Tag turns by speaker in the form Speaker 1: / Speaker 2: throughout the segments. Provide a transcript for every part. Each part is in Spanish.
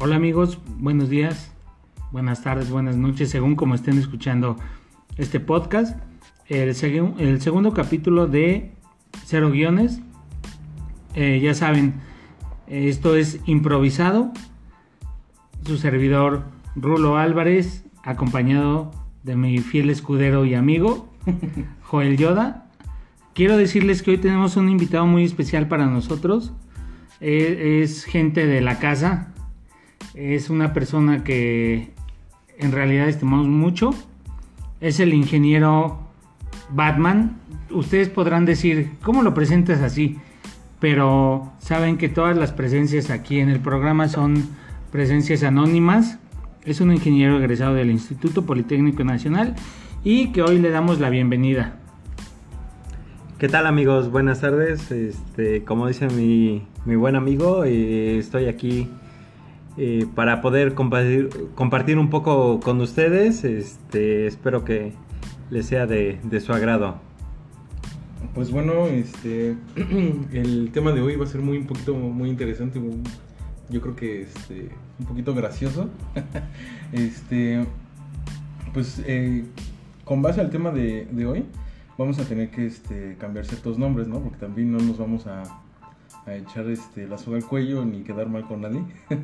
Speaker 1: Hola amigos, buenos días, buenas tardes, buenas noches, según como estén escuchando este podcast. El, segundo capítulo de Cero Guiones. Eh, ya saben, esto es improvisado. Su servidor Rulo Álvarez, acompañado de mi fiel escudero y amigo, Joel Yoda. Quiero decirles que hoy tenemos un invitado muy especial para nosotros. Eh, es gente de la casa, es una persona que en realidad estimamos mucho. Es el ingeniero Batman. Ustedes podrán decir, ¿cómo lo presentas así? Pero saben que todas las presencias aquí en el programa son presencias anónimas. Es un ingeniero egresado del Instituto Politécnico Nacional y que hoy le damos la bienvenida.
Speaker 2: ¿Qué tal amigos? Buenas tardes. Este, como dice mi, mi buen amigo, eh, estoy aquí eh, para poder compartir, compartir un poco con ustedes. Este, espero que les sea de, su agrado.
Speaker 3: Pues bueno, este, el tema de hoy va a ser muy poquito muy interesante, yo creo que este, un poquito gracioso. este, pues eh, con base al tema de, hoy, vamos a tener que este, cambiar ciertos nombres, ¿no? Porque también no nos vamos a, a echar este, la soga al cuello ni quedar mal con nadie.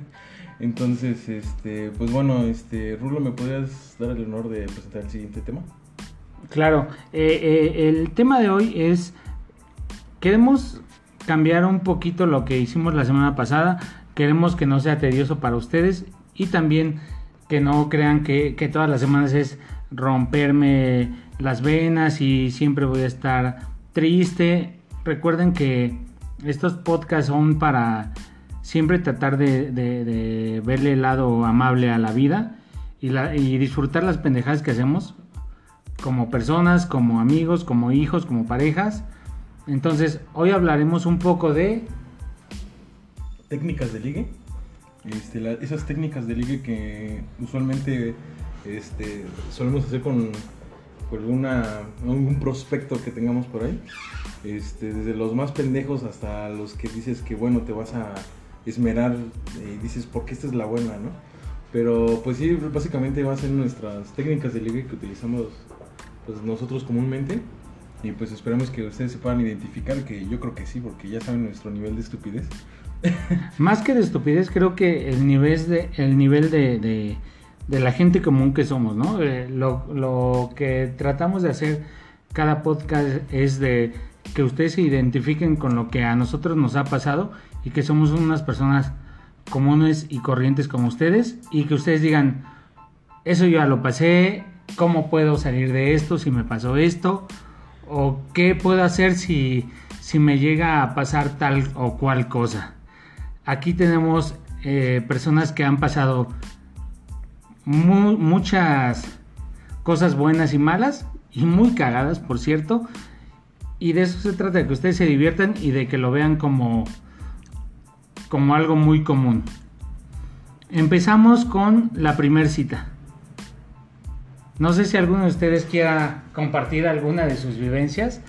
Speaker 3: Entonces, este, pues bueno, este, Rulo, ¿me podrías dar el honor de presentar el siguiente tema?
Speaker 1: Claro, eh, eh, el tema de hoy es, queremos cambiar un poquito lo que hicimos la semana pasada, queremos que no sea tedioso para ustedes y también que no crean que, que todas las semanas es romperme las venas y siempre voy a estar triste. Recuerden que estos podcasts son para siempre tratar de, verle el lado amable a la vida y, y, disfrutar las pendejadas que hacemos como personas, como amigos, como hijos, como parejas. Entonces, hoy hablaremos un poco de...
Speaker 3: Técnicas de ligue. Este, esas técnicas de ligue que usualmente este, solemos hacer con, con algún prospecto que tengamos por ahí. Este, desde los más pendejos hasta los que dices que bueno, te vas a esmerar y dices, porque esta es la buena, ¿no? Pero pues sí, básicamente va a ser nuestras técnicas de ligue que utilizamos pues, nosotros comúnmente. Y pues esperamos que ustedes se puedan identificar, que yo creo que sí, porque ya saben nuestro nivel de estupidez.
Speaker 1: Más que de estupidez, creo que el nivel de, el nivel de, de, la gente común que somos, ¿no? Eh, lo, lo que tratamos de hacer cada podcast es de que ustedes se identifiquen con lo que a nosotros nos ha pasado y que somos unas personas comunes y corrientes como ustedes y que ustedes digan, eso ya lo pasé, ¿cómo puedo salir de esto si me pasó esto? ¿O qué puedo hacer si, si me llega a pasar tal o cual cosa? Aquí tenemos eh, personas que han pasado muchas cosas buenas y malas y muy cagadas, por cierto. Y de eso se trata, de que ustedes se diviertan y de que lo vean como como algo muy común. Empezamos con la primer cita. No sé si alguno de ustedes quiera compartir alguna de sus vivencias.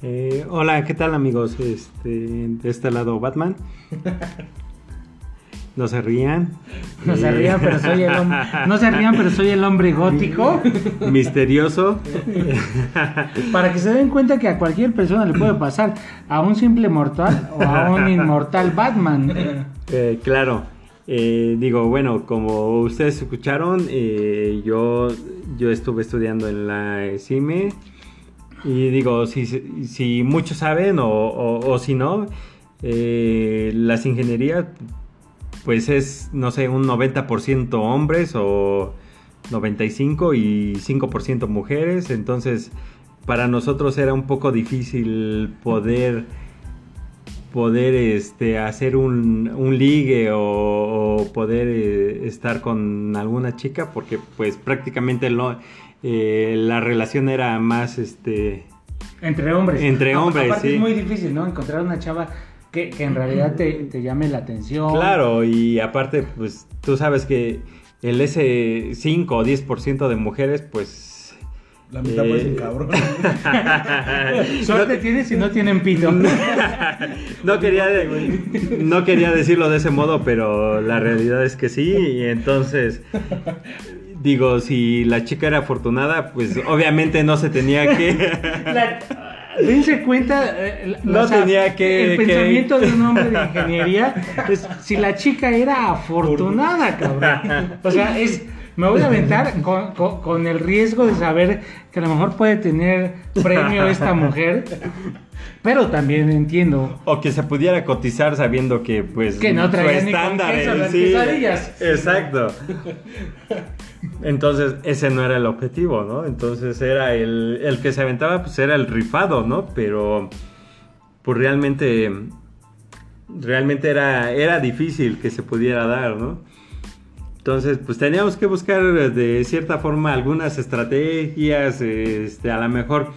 Speaker 2: Eh, hola, ¿qué tal amigos? Este, de este lado Batman. No se rían.
Speaker 1: No se rían, pero soy el hombre. No se rían, pero soy el hombre gótico.
Speaker 2: Misterioso.
Speaker 1: Para que se den cuenta que a cualquier persona le puede pasar. A un simple mortal o a un inmortal Batman.
Speaker 2: Eh, claro. Eh, digo, bueno, como ustedes escucharon, eh, yo, yo estuve estudiando en la CIME. Y digo, si, si muchos saben o, o si no, las ingenierías pues es, no sé, un 90% hombres o 95 y 5% mujeres. Entonces, para nosotros era un poco difícil poder poder este, hacer un, un ligue o, poder eh, estar con alguna chica porque pues prácticamente lo, eh, la relación era más este
Speaker 1: entre hombres.
Speaker 2: entre hombres
Speaker 1: es muy difícil no encontrar una chava que, en realidad te, llame la atención.
Speaker 2: Claro, y aparte, pues tú sabes que el ese 5 o 10% de mujeres, pues
Speaker 3: La mitad
Speaker 2: Eh,
Speaker 3: parecen cabrón.
Speaker 1: Suerte tienes si no tienen pito.
Speaker 2: No quería, no quería decirlo de ese modo, pero la realidad es que sí. Y entonces, digo, si la chica era afortunada, pues obviamente no se tenía que.
Speaker 1: La- dense cuenta, eh,
Speaker 2: No
Speaker 1: o sea,
Speaker 2: tenía que-
Speaker 1: El
Speaker 2: que-
Speaker 1: pensamiento de un hombre de ingeniería es si la chica era afortunada, cabrón. O sea, es. Me voy a aventar con, con- con el riesgo de saber que a lo mejor puede tener premio esta mujer, pero también entiendo
Speaker 2: O que se pudiera cotizar sabiendo que, pues,
Speaker 1: Que no
Speaker 2: su
Speaker 1: traía ni con
Speaker 2: estándar
Speaker 1: queso
Speaker 2: en
Speaker 1: las
Speaker 2: sí-
Speaker 1: quesadillas.
Speaker 2: Exacto. Entonces, ese no era el objetivo, ¿no? Entonces, era el, el que se aventaba, pues era el rifado, ¿no? Pero, pues realmente, realmente era, era difícil que se pudiera dar, ¿no? Entonces, pues teníamos que buscar de cierta forma algunas estrategias, este, a lo mejor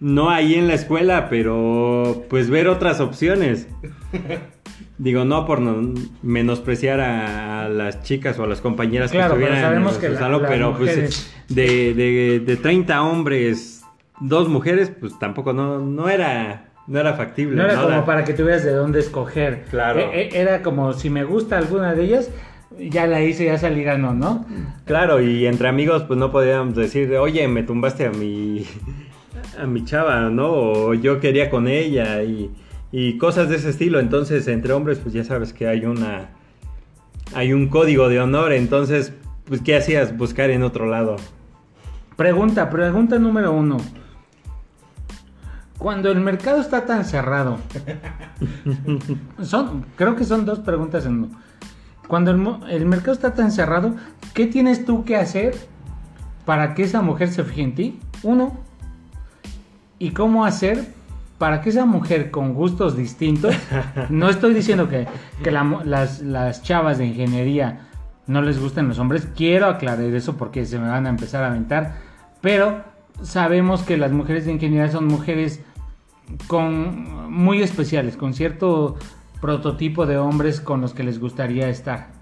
Speaker 2: no ahí en la escuela, pero pues ver otras opciones. Digo, no por no- menospreciar a, las chicas o a las compañeras
Speaker 1: Claro,
Speaker 2: que estuvieran
Speaker 1: sabemos
Speaker 2: en salón, pero pues de, de, de 30 hombres, dos mujeres, pues tampoco no, no era no era factible.
Speaker 1: No era
Speaker 2: ¿no?
Speaker 1: como
Speaker 2: La-
Speaker 1: para que tuvieras de dónde escoger.
Speaker 2: Claro.
Speaker 1: E- e- Era como si me gusta alguna de ellas, ya la hice, ya salí ganó, ¿no?
Speaker 2: Claro, y entre amigos pues no podíamos decir, oye, me tumbaste a mi, a mi chava, ¿no? O yo quería con ella y, y cosas de ese estilo. Entonces, entre hombres pues ya sabes que hay una, hay un código de honor. Entonces, pues ¿qué hacías? Buscar en otro lado.
Speaker 1: Pregunta, pregunta número uno. Cuando el mercado está tan cerrado, son, creo que son dos preguntas en uno. Cuando el, mercado está tan cerrado, ¿qué tienes tú que hacer para que esa mujer se fije en ti? Uno. ¿Y cómo hacer para que esa mujer con gustos distintos, no estoy diciendo que, que la mo- las, las chavas de ingeniería no les gusten los hombres, quiero aclarar eso porque se me van a empezar a aventar, pero sabemos que las mujeres de ingeniería son mujeres con muy especiales, con cierto prototipo de hombres con los que les gustaría estar.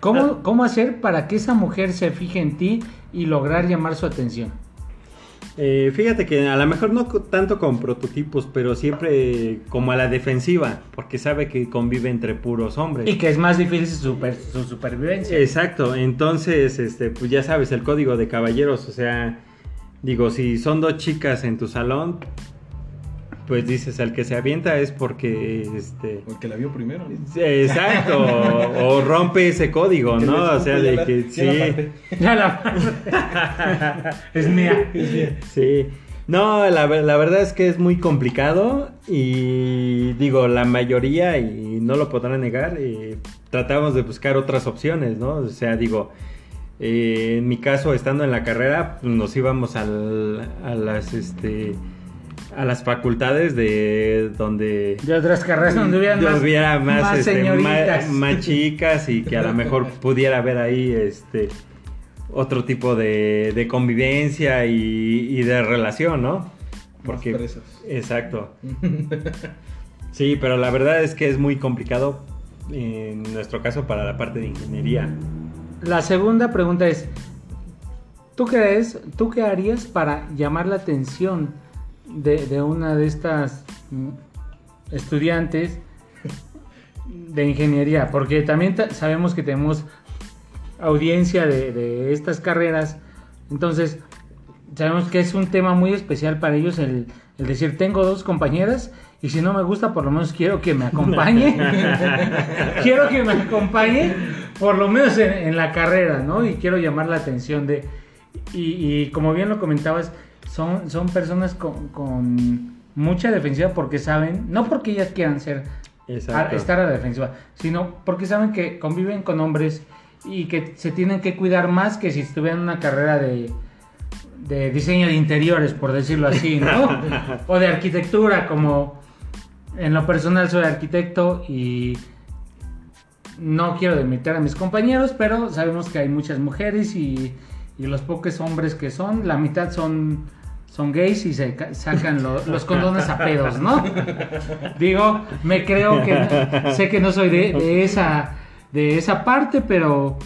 Speaker 1: ¿Cómo,
Speaker 2: Ah.
Speaker 1: cómo hacer para que esa mujer se fije en ti y lograr llamar su atención?
Speaker 2: Eh, fíjate que a lo mejor no tanto con prototipos, pero siempre como a la defensiva, porque sabe que convive entre puros hombres.
Speaker 1: Y que es más difícil su, super- su supervivencia.
Speaker 2: Exacto, entonces, este, pues ya sabes, el código de caballeros, o sea, digo, si son dos chicas en tu salón, pues dices, el que se avienta es porque, este,
Speaker 3: El que la vio primero.
Speaker 2: exacto, o, o rompe ese código,
Speaker 3: Que
Speaker 2: ¿no? O sea, de
Speaker 3: la-
Speaker 2: que
Speaker 3: ya la
Speaker 2: sí.
Speaker 1: Ya la- es mía.
Speaker 2: sí. No, la, la verdad es que es muy complicado y digo, la mayoría, y no lo podrán negar, eh, tratamos de buscar otras opciones, ¿no? O sea, digo, eh, en mi caso, estando en la carrera, pues, nos íbamos al- a las, este, a las facultades de donde
Speaker 1: De otras carreras donde hubieran más,
Speaker 2: hubiera más,
Speaker 1: más
Speaker 2: este,
Speaker 1: señoritas.
Speaker 2: más chicas y que a lo mejor pudiera haber ahí este otro tipo de, de convivencia y, y de relación, ¿no? Porque exacto. Sí, pero la verdad es que es muy complicado en nuestro caso para la parte de ingeniería.
Speaker 1: La segunda pregunta es, ¿tú crees, tú qué harías para llamar la atención de, de una de estas mm, estudiantes de ingeniería? Porque también ta- sabemos que tenemos audiencia de, de estas carreras, entonces sabemos que es un tema muy especial para ellos el, el decir, tengo dos compañeras y si no me gusta, por lo menos quiero que me acompañe. quiero que me acompañe, por lo menos en, en la carrera, ¿no? Y quiero llamar la atención de... Y, y como bien lo comentabas, son, son personas con, con mucha defensiva porque saben, no porque ellas quieran ser
Speaker 2: Exacto.
Speaker 1: estar a la defensiva, sino porque saben que conviven con hombres y que se tienen que cuidar más que si estuvieran en una carrera de, de diseño de interiores, por decirlo así, ¿no? o de arquitectura, como en lo personal soy arquitecto y no quiero demitir a mis compañeros, pero sabemos que hay muchas mujeres y, y los pocos hombres que son, la mitad son, son gays y se sacan lo- los condones a pedos, ¿no? Digo, me creo que sé que no soy de, de esa de esa parte, pero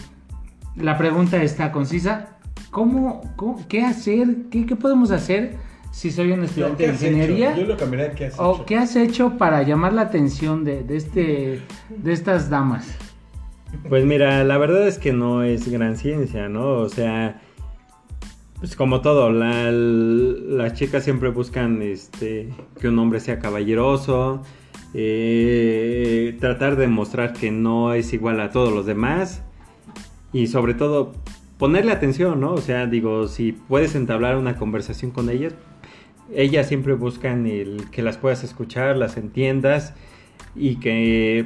Speaker 1: la pregunta está concisa. ¿cómo, cómo- qué hacer? ¿Qué, qué podemos hacer si soy un estudiante
Speaker 3: ¿qué
Speaker 1: de ingeniería?
Speaker 3: hecho? Yo lo cambiaría ¿qué has
Speaker 1: ¿O
Speaker 3: hecho?
Speaker 1: qué has hecho para llamar la atención de, de este, de estas damas?
Speaker 2: Pues mira, la verdad es que no es gran ciencia, ¿no? O sea, pues como todo, la- las chicas siempre buscan este, que un hombre sea caballeroso, eh, tratar de mostrar que no es igual a todos los demás y sobre todo ponerle atención, ¿no? O sea, digo, si puedes entablar una conversación con ellas, ellas siempre buscan el que las puedas escuchar, las entiendas y que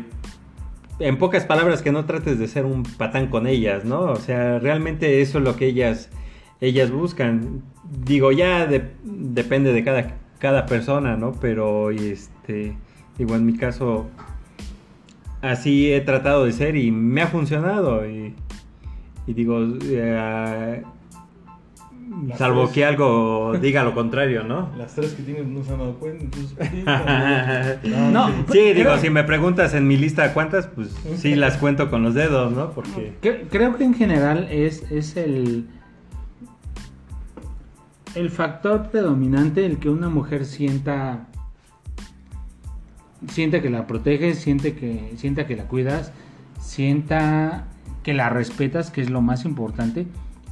Speaker 2: en pocas palabras que no trates de ser un patán con ellas, ¿no? O sea, realmente eso es lo que ellas ellas buscan. Digo, ya de- depende de cada cada persona, ¿no? Pero este digo, en mi caso así he tratado de ser y me ha funcionado y, y digo, eh, salvo
Speaker 3: tres.
Speaker 2: que algo diga lo contrario, ¿no?
Speaker 3: Las tres que tienes no se han dado cuenta, entonces... no,
Speaker 1: No,
Speaker 3: sí.
Speaker 2: Digo, si me preguntas en mi lista cuántas, pues sí las cuento con los dedos, ¿no? Porque...
Speaker 1: Cre- Creo que en general es, es el, el factor predominante el que una mujer sienta siente que la proteges, siente que sienta que la cuidas, sienta que la respetas, que es lo más importante,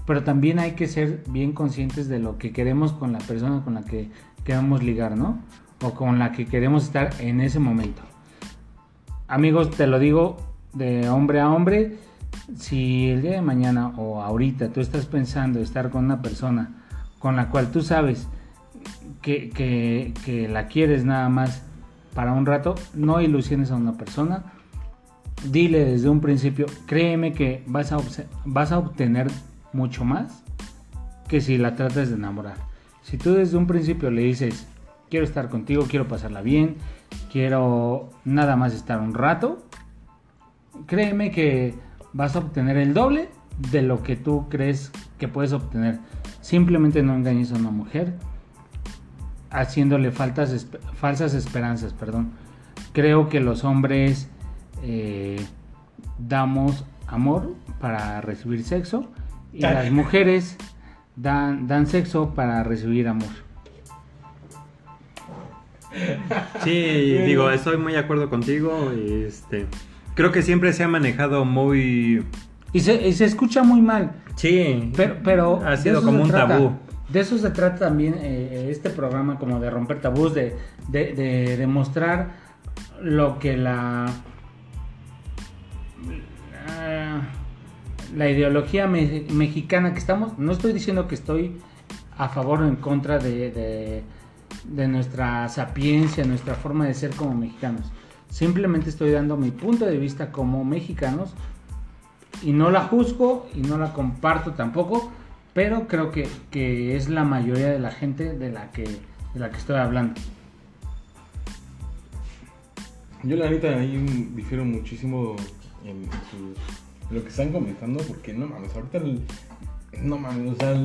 Speaker 1: pero también hay que ser bien conscientes de lo que queremos con la persona con la que queremos ligar, ¿no? O con la que queremos estar en ese momento. Amigos, te lo digo de hombre a hombre, si el día de mañana o ahorita tú estás pensando estar con una persona con la cual tú sabes que, la quieres nada más para un rato, no ilusiones a una persona. Dile desde un principio, créeme que vas a obtener mucho más que si la tratas de enamorar. Si tú desde un principio le dices, quiero estar contigo, quiero pasarla bien, quiero nada más estar un rato, créeme que vas a obtener el doble de lo que tú crees que puedes obtener. Simplemente no engañes a una mujer haciéndole faltas, esp- falsas esperanzas, perdón. Creo que los hombres eh, damos amor para recibir sexo y las mujeres dan, dan sexo para recibir amor.
Speaker 2: Sí, digo, estoy muy de acuerdo contigo. Este, creo que siempre se ha manejado muy...
Speaker 1: Y se, y se escucha muy mal,
Speaker 2: Sí,
Speaker 1: pero, pero
Speaker 2: ha sido como un
Speaker 1: trata.
Speaker 2: tabú.
Speaker 1: De eso se trata también eh, este programa, como de romper tabús, de, de, de demostrar lo que la, la, la ideología me- mexicana que estamos, no estoy diciendo que estoy a favor o en contra de, de, de nuestra sapiencia, nuestra forma de ser como mexicanos. Simplemente estoy dando mi punto de vista como mexicanos y no la juzgo y no la comparto tampoco, pero creo que, que es la mayoría de la gente de la que, de la que estoy hablando.
Speaker 3: Yo la neta ahí difiero muchísimo en, su- en lo que están comentando, porque no mames, ahorita el- no mames, o sea,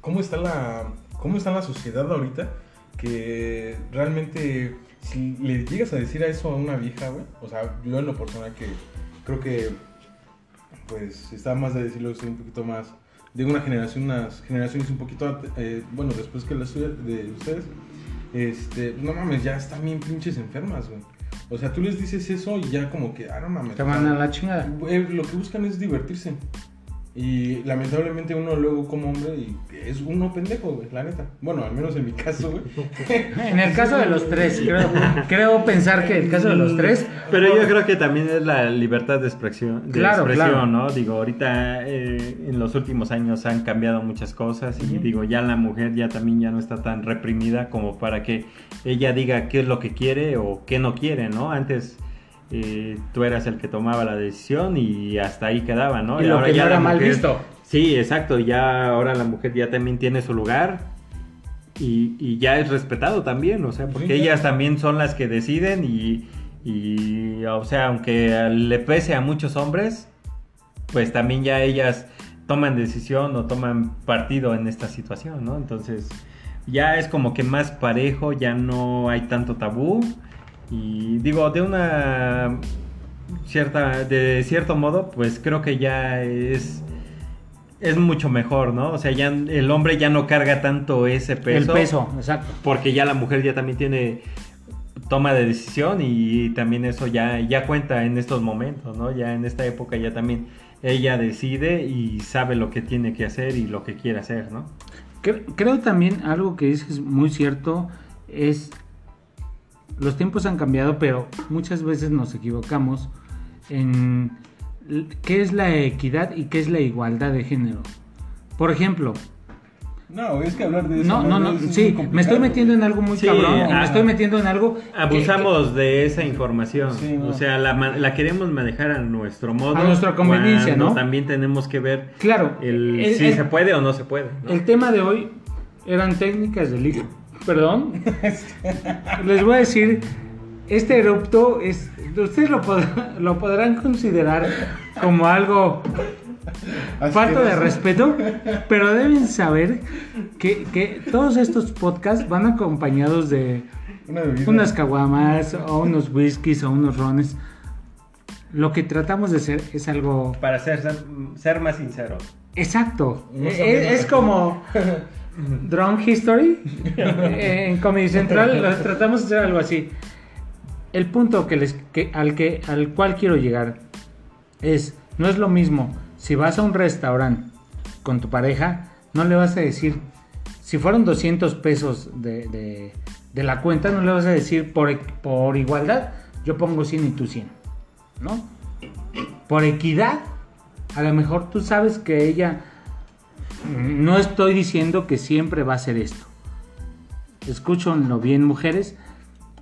Speaker 3: cómo está la cómo está la sociedad ahorita que realmente si le llegas a decir a eso a una vieja, güey, o sea, yo en lo personal que creo que pues está más de decirlo un poquito más de una generación, unas generaciones un poquito eh, bueno, después que la suya de ustedes, este, no mames, ya están bien pinches enfermas, güey. O sea, tú les dices eso y ya como que, ah, no mames.
Speaker 1: Te van a la chingada.
Speaker 3: Güey, lo que buscan es divertirse. Y lamentablemente uno luego como hombre y es uno pendejo, güey, la neta. Bueno, al menos en mi caso, güey.
Speaker 1: En el caso de los tres, creo, creo pensar que el caso de los tres,
Speaker 2: Pero yo creo que también es la libertad de expresión, de
Speaker 1: Claro,
Speaker 2: expresión,
Speaker 1: claro.
Speaker 2: ¿no? Digo, ahorita eh, en los últimos años han cambiado muchas cosas y digo, ya la mujer ya también ya no está tan reprimida como para que ella diga qué es lo que quiere o qué no quiere, ¿no? Antes eh, tú eras el que tomaba la decisión y hasta ahí quedaba, ¿no?
Speaker 1: Y lo que no
Speaker 2: ya
Speaker 1: era
Speaker 2: la
Speaker 1: mal visto.
Speaker 2: Sí, exacto, ya ahora la mujer ya también tiene su lugar y, y ya es respetado también, o sea, porque
Speaker 3: Sí,
Speaker 2: ellas también son las que deciden y, y, o sea, aunque le pese a muchos hombres, pues también ya ellas toman decisión o toman partido en esta situación, ¿no? Entonces ya es como que más parejo, ya no hay tanto tabú y digo, de una cierta, de cierto modo, pues creo que ya es es mucho mejor, ¿no? O sea, ya el hombre ya no carga tanto ese peso.
Speaker 1: El peso, exacto.
Speaker 2: Porque ya la mujer ya también tiene toma de decisión y también eso ya, ya cuenta en estos momentos, ¿no? Ya en esta época ya también ella decide y sabe lo que tiene que hacer y lo que quiere hacer, ¿no?
Speaker 1: Creo también algo que dices muy cierto es los tiempos han cambiado, pero muchas veces nos equivocamos en qué es la equidad y qué es la igualdad de género. Por ejemplo,
Speaker 3: no, es que hablar de eso.
Speaker 1: No, no, no, sí, me estoy metiendo en algo muy cabrón. me ah, estoy metiendo en algo.
Speaker 2: Abusamos de esa información. O sea, la, queremos manejar a nuestro modo.
Speaker 1: A nuestra conveniencia, ¿no?
Speaker 2: También tenemos que ver.
Speaker 1: Claro.
Speaker 2: El, si se puede o no se puede.
Speaker 1: El tema de hoy eran técnicas de ligue. Perdón. Les voy a decir, este erupto es. Ustedes lo, lo podrán considerar como algo Falta de respeto, pero deben saber que, todos estos podcasts van acompañados de unas caguamas o unos whiskies o unos rones. Lo que tratamos de hacer es algo...
Speaker 2: Para ser, ser más sincero.
Speaker 1: Exacto. es, como... Drunk History en Comedy Central tratamos de hacer algo así. El punto al, que, al cual quiero llegar es, no es lo mismo si vas a un restaurante con tu pareja, no le vas a decir, si fueron 200 pesos de, la cuenta, no le vas a decir por, por igualdad, yo pongo 100 y tú 100, ¿no? Por equidad, a lo mejor tú sabes que ella, no estoy diciendo que siempre va a ser esto. Escúchenlo bien, mujeres.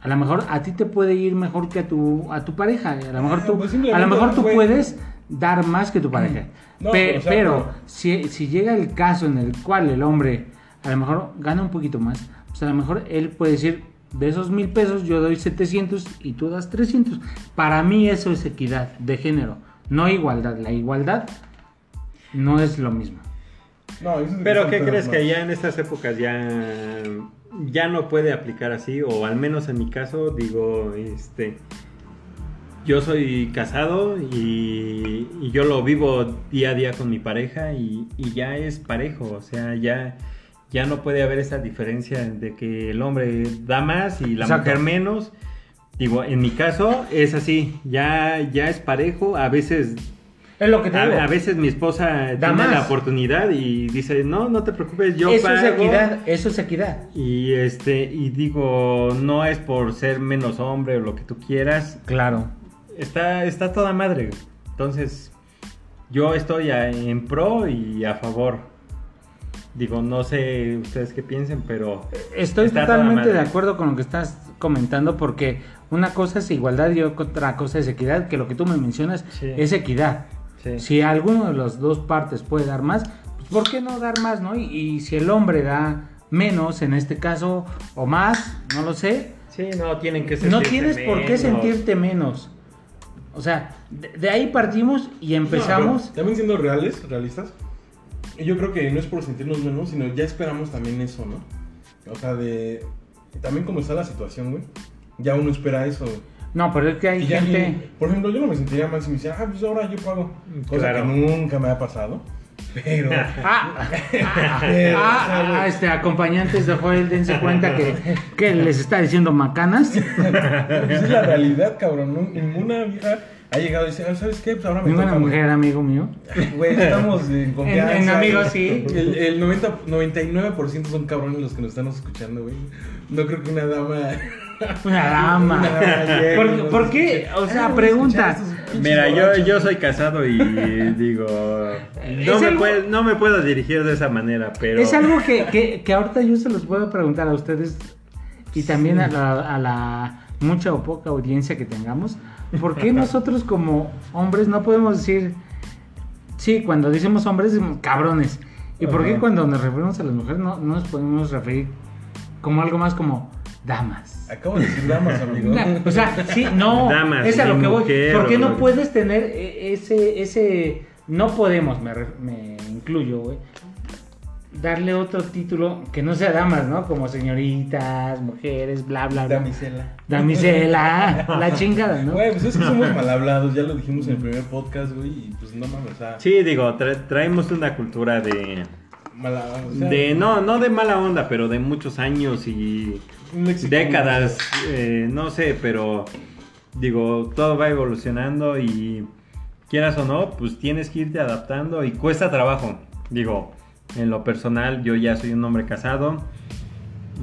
Speaker 1: A lo mejor a ti te puede ir mejor que a tu, a tu pareja. A lo mejor ah, tú, pues a lo mejor tú puedes dar más que tu pareja. pero si, si, llega el caso en el cual el hombre a lo mejor gana un poquito más, pues a lo mejor él puede decir, de esos mil pesos yo doy 700 y tú das 300. Para mí eso es equidad de género, no igualdad. La igualdad no es lo mismo.
Speaker 2: Pero ¿qué crees que ya en estas épocas ya ya no puede aplicar así o al menos en mi caso digo este yo soy casado y, yo lo vivo día a día con mi pareja y, ya es parejo, o sea, ya, ya no puede haber esa diferencia de que el hombre da más y la mujer menos. Digo, en mi caso es así, ya, ya es parejo, a veces...
Speaker 1: Es lo que te
Speaker 2: a, veces mi esposa tiene la oportunidad y dice, no, no te preocupes, yo
Speaker 1: eso Es equidad, eso es equidad.
Speaker 2: Y, este, y digo, no es por ser menos hombre o lo que tú quieras.
Speaker 1: Claro
Speaker 2: está, está toda madre. Entonces, yo estoy en pro y a favor. Digo, no sé ustedes qué piensen, pero...
Speaker 1: Estoy totalmente de acuerdo con lo que estás comentando porque una cosa es igualdad y otra cosa es equidad, que lo que tú me mencionas es equidad. Si alguno de las dos partes puede dar más, pues ¿por qué no dar más, no? Y, y, si el hombre da menos, en este caso, o más, no lo sé.
Speaker 2: Sí, no tienen que
Speaker 1: No tienes por qué sentirte menos. O sea, de, ahí partimos y empezamos.
Speaker 3: también siendo reales, realistas, yo creo que no es por sentirnos menos, sino ya esperamos también eso, ¿no? O sea, de. También como está la situación, güey. Ya uno espera eso,
Speaker 1: No, pero es que hay gente.
Speaker 3: por ejemplo, yo no me sentiría mal si me decía, ah, pues ahora yo pago. Cosa que nunca me ha pasado. Pero.
Speaker 1: Ah, ah, ah, este, acompañantes de Joel, dense cuenta que, que les está diciendo macanas.
Speaker 3: Esa es la realidad, cabrón. Ninguna vieja ha llegado y dice, ¿sabes qué? Pues ahora me
Speaker 1: Ninguna mujer, amigo mío.
Speaker 3: Güey, estamos en confianza.
Speaker 1: En, amigos, sí.
Speaker 3: El, el 90, 99% son cabrones los que nos están escuchando, güey. No creo que una dama.
Speaker 1: Una dama. ¿Por, qué? O sea, pregunta.
Speaker 2: Mira, yo, yo soy casado y digo. No me, no me puedo dirigir de esa manera, pero.
Speaker 1: Es algo que, que, que ahorita yo se los puedo preguntar a ustedes y también a, la, a la mucha o poca audiencia que tengamos. ¿Por qué nosotros como hombres no podemos decir. Sí, cuando decimos hombres, cabrones. ¿Y por qué cuando nos referimos a las mujeres no, no nos podemos referir como algo más como damas?
Speaker 3: Acabo de decir damas, amigo.
Speaker 1: o sea, sí, no. Damas, es a lo que voy. ¿Por qué no puedes tener e, ese, ese. No podemos, me, me incluyo, güey. darle otro título que no sea damas, ¿no? Como señoritas, mujeres, bla, bla, bla.
Speaker 3: Damisela.
Speaker 1: Damisela, la chingada, ¿no?
Speaker 3: Güey, pues es que somos mal hablados, ya lo dijimos en el primer podcast, güey, y pues no mames, o sea,
Speaker 2: Sí, digo, tra- traemos una cultura de...
Speaker 3: mala, o sea,
Speaker 2: De, no, no de mala onda, pero de muchos años y décadas, eh, no sé, pero digo, todo va evolucionando y quieras o no, pues tienes que irte adaptando y cuesta trabajo. Digo, en lo personal, yo ya soy un hombre casado.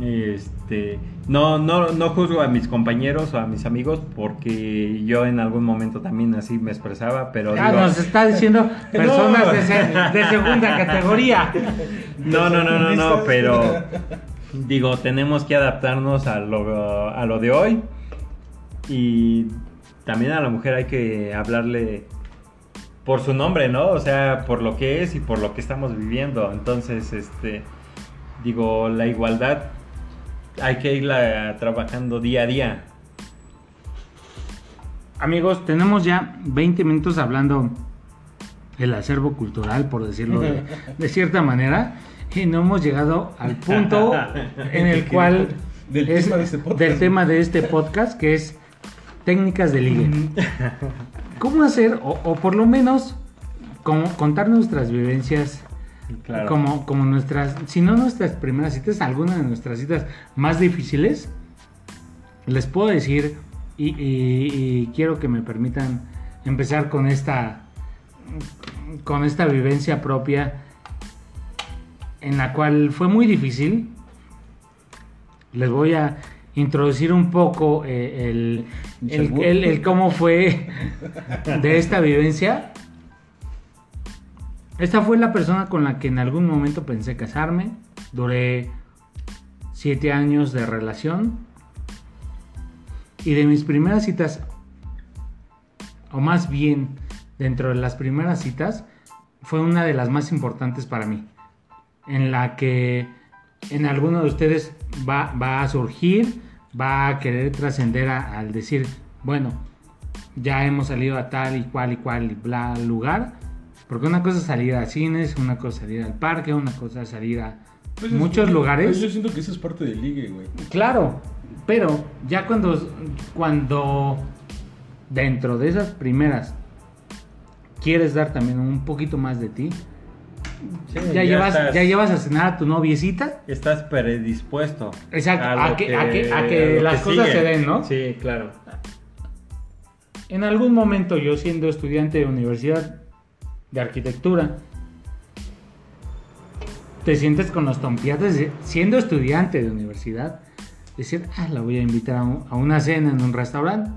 Speaker 2: Este, no, no, no juzgo a mis compañeros o a mis amigos porque yo en algún momento también así me expresaba, pero
Speaker 1: Ah,
Speaker 2: digo,
Speaker 1: nos está diciendo personas de, se- de segunda categoría.
Speaker 2: No, no, no, no, no, pero digo, tenemos que adaptarnos a lo, a lo de hoy y también a la mujer hay que hablarle por su nombre, ¿no? O sea, por lo que es y por lo que estamos viviendo. Entonces, este, digo, la igualdad hay que irla trabajando día a día.
Speaker 1: Amigos, tenemos ya 20 minutos hablando del acervo cultural, por decirlo de, de cierta manera, y no hemos llegado al punto en el cual
Speaker 3: Del
Speaker 1: es-
Speaker 3: tema de este podcast.
Speaker 1: del tema de este podcast, que es técnicas de ligue. ¿Cómo hacer, o, o por lo menos, como contar nuestras vivencias
Speaker 2: Claro.
Speaker 1: como, como nuestras, si no nuestras primeras citas, algunas de nuestras citas más difíciles, les puedo decir, y, y- y quiero que me permitan empezar con esta, con esta vivencia propia, en la cual fue muy difícil. Les voy a introducir un poco eh, el, el, el- el cómo fue de esta vivencia. Esta fue la persona con la que en algún momento pensé casarme. Duré siete años de relación. Y de mis primeras citas, o más bien dentro de las primeras citas, fue una de las más importantes para mí. En la que en alguno de ustedes va, va a surgir, va a querer trascender al decir, bueno, ya hemos salido a tal y cual y cual y bla lugar. Porque una cosa es salir a cines, una cosa es salir al parque, una cosa es salir a
Speaker 3: Pues es-
Speaker 1: muchos
Speaker 3: pues
Speaker 1: lugares.
Speaker 3: yo siento que eso es parte del ligue, güey.
Speaker 1: Claro, pero ya cuando, cuando dentro de esas primeras quieres dar también un poquito más de ti,
Speaker 2: Sí,
Speaker 1: ya, llevas,
Speaker 2: estás-
Speaker 1: ya llevas a cenar a tu noviecita.
Speaker 2: Estás predispuesto.
Speaker 1: Exacto,
Speaker 2: lo
Speaker 1: a que- a que- a que las cosas
Speaker 2: sigue.
Speaker 1: se den, ¿no?
Speaker 2: Sí, claro.
Speaker 1: En algún momento yo siendo estudiante de universidad de arquitectura, te sientes con los tompiates de- siendo estudiante de universidad, decir, ah, la voy a invitar a, un- a una cena en un restaurante,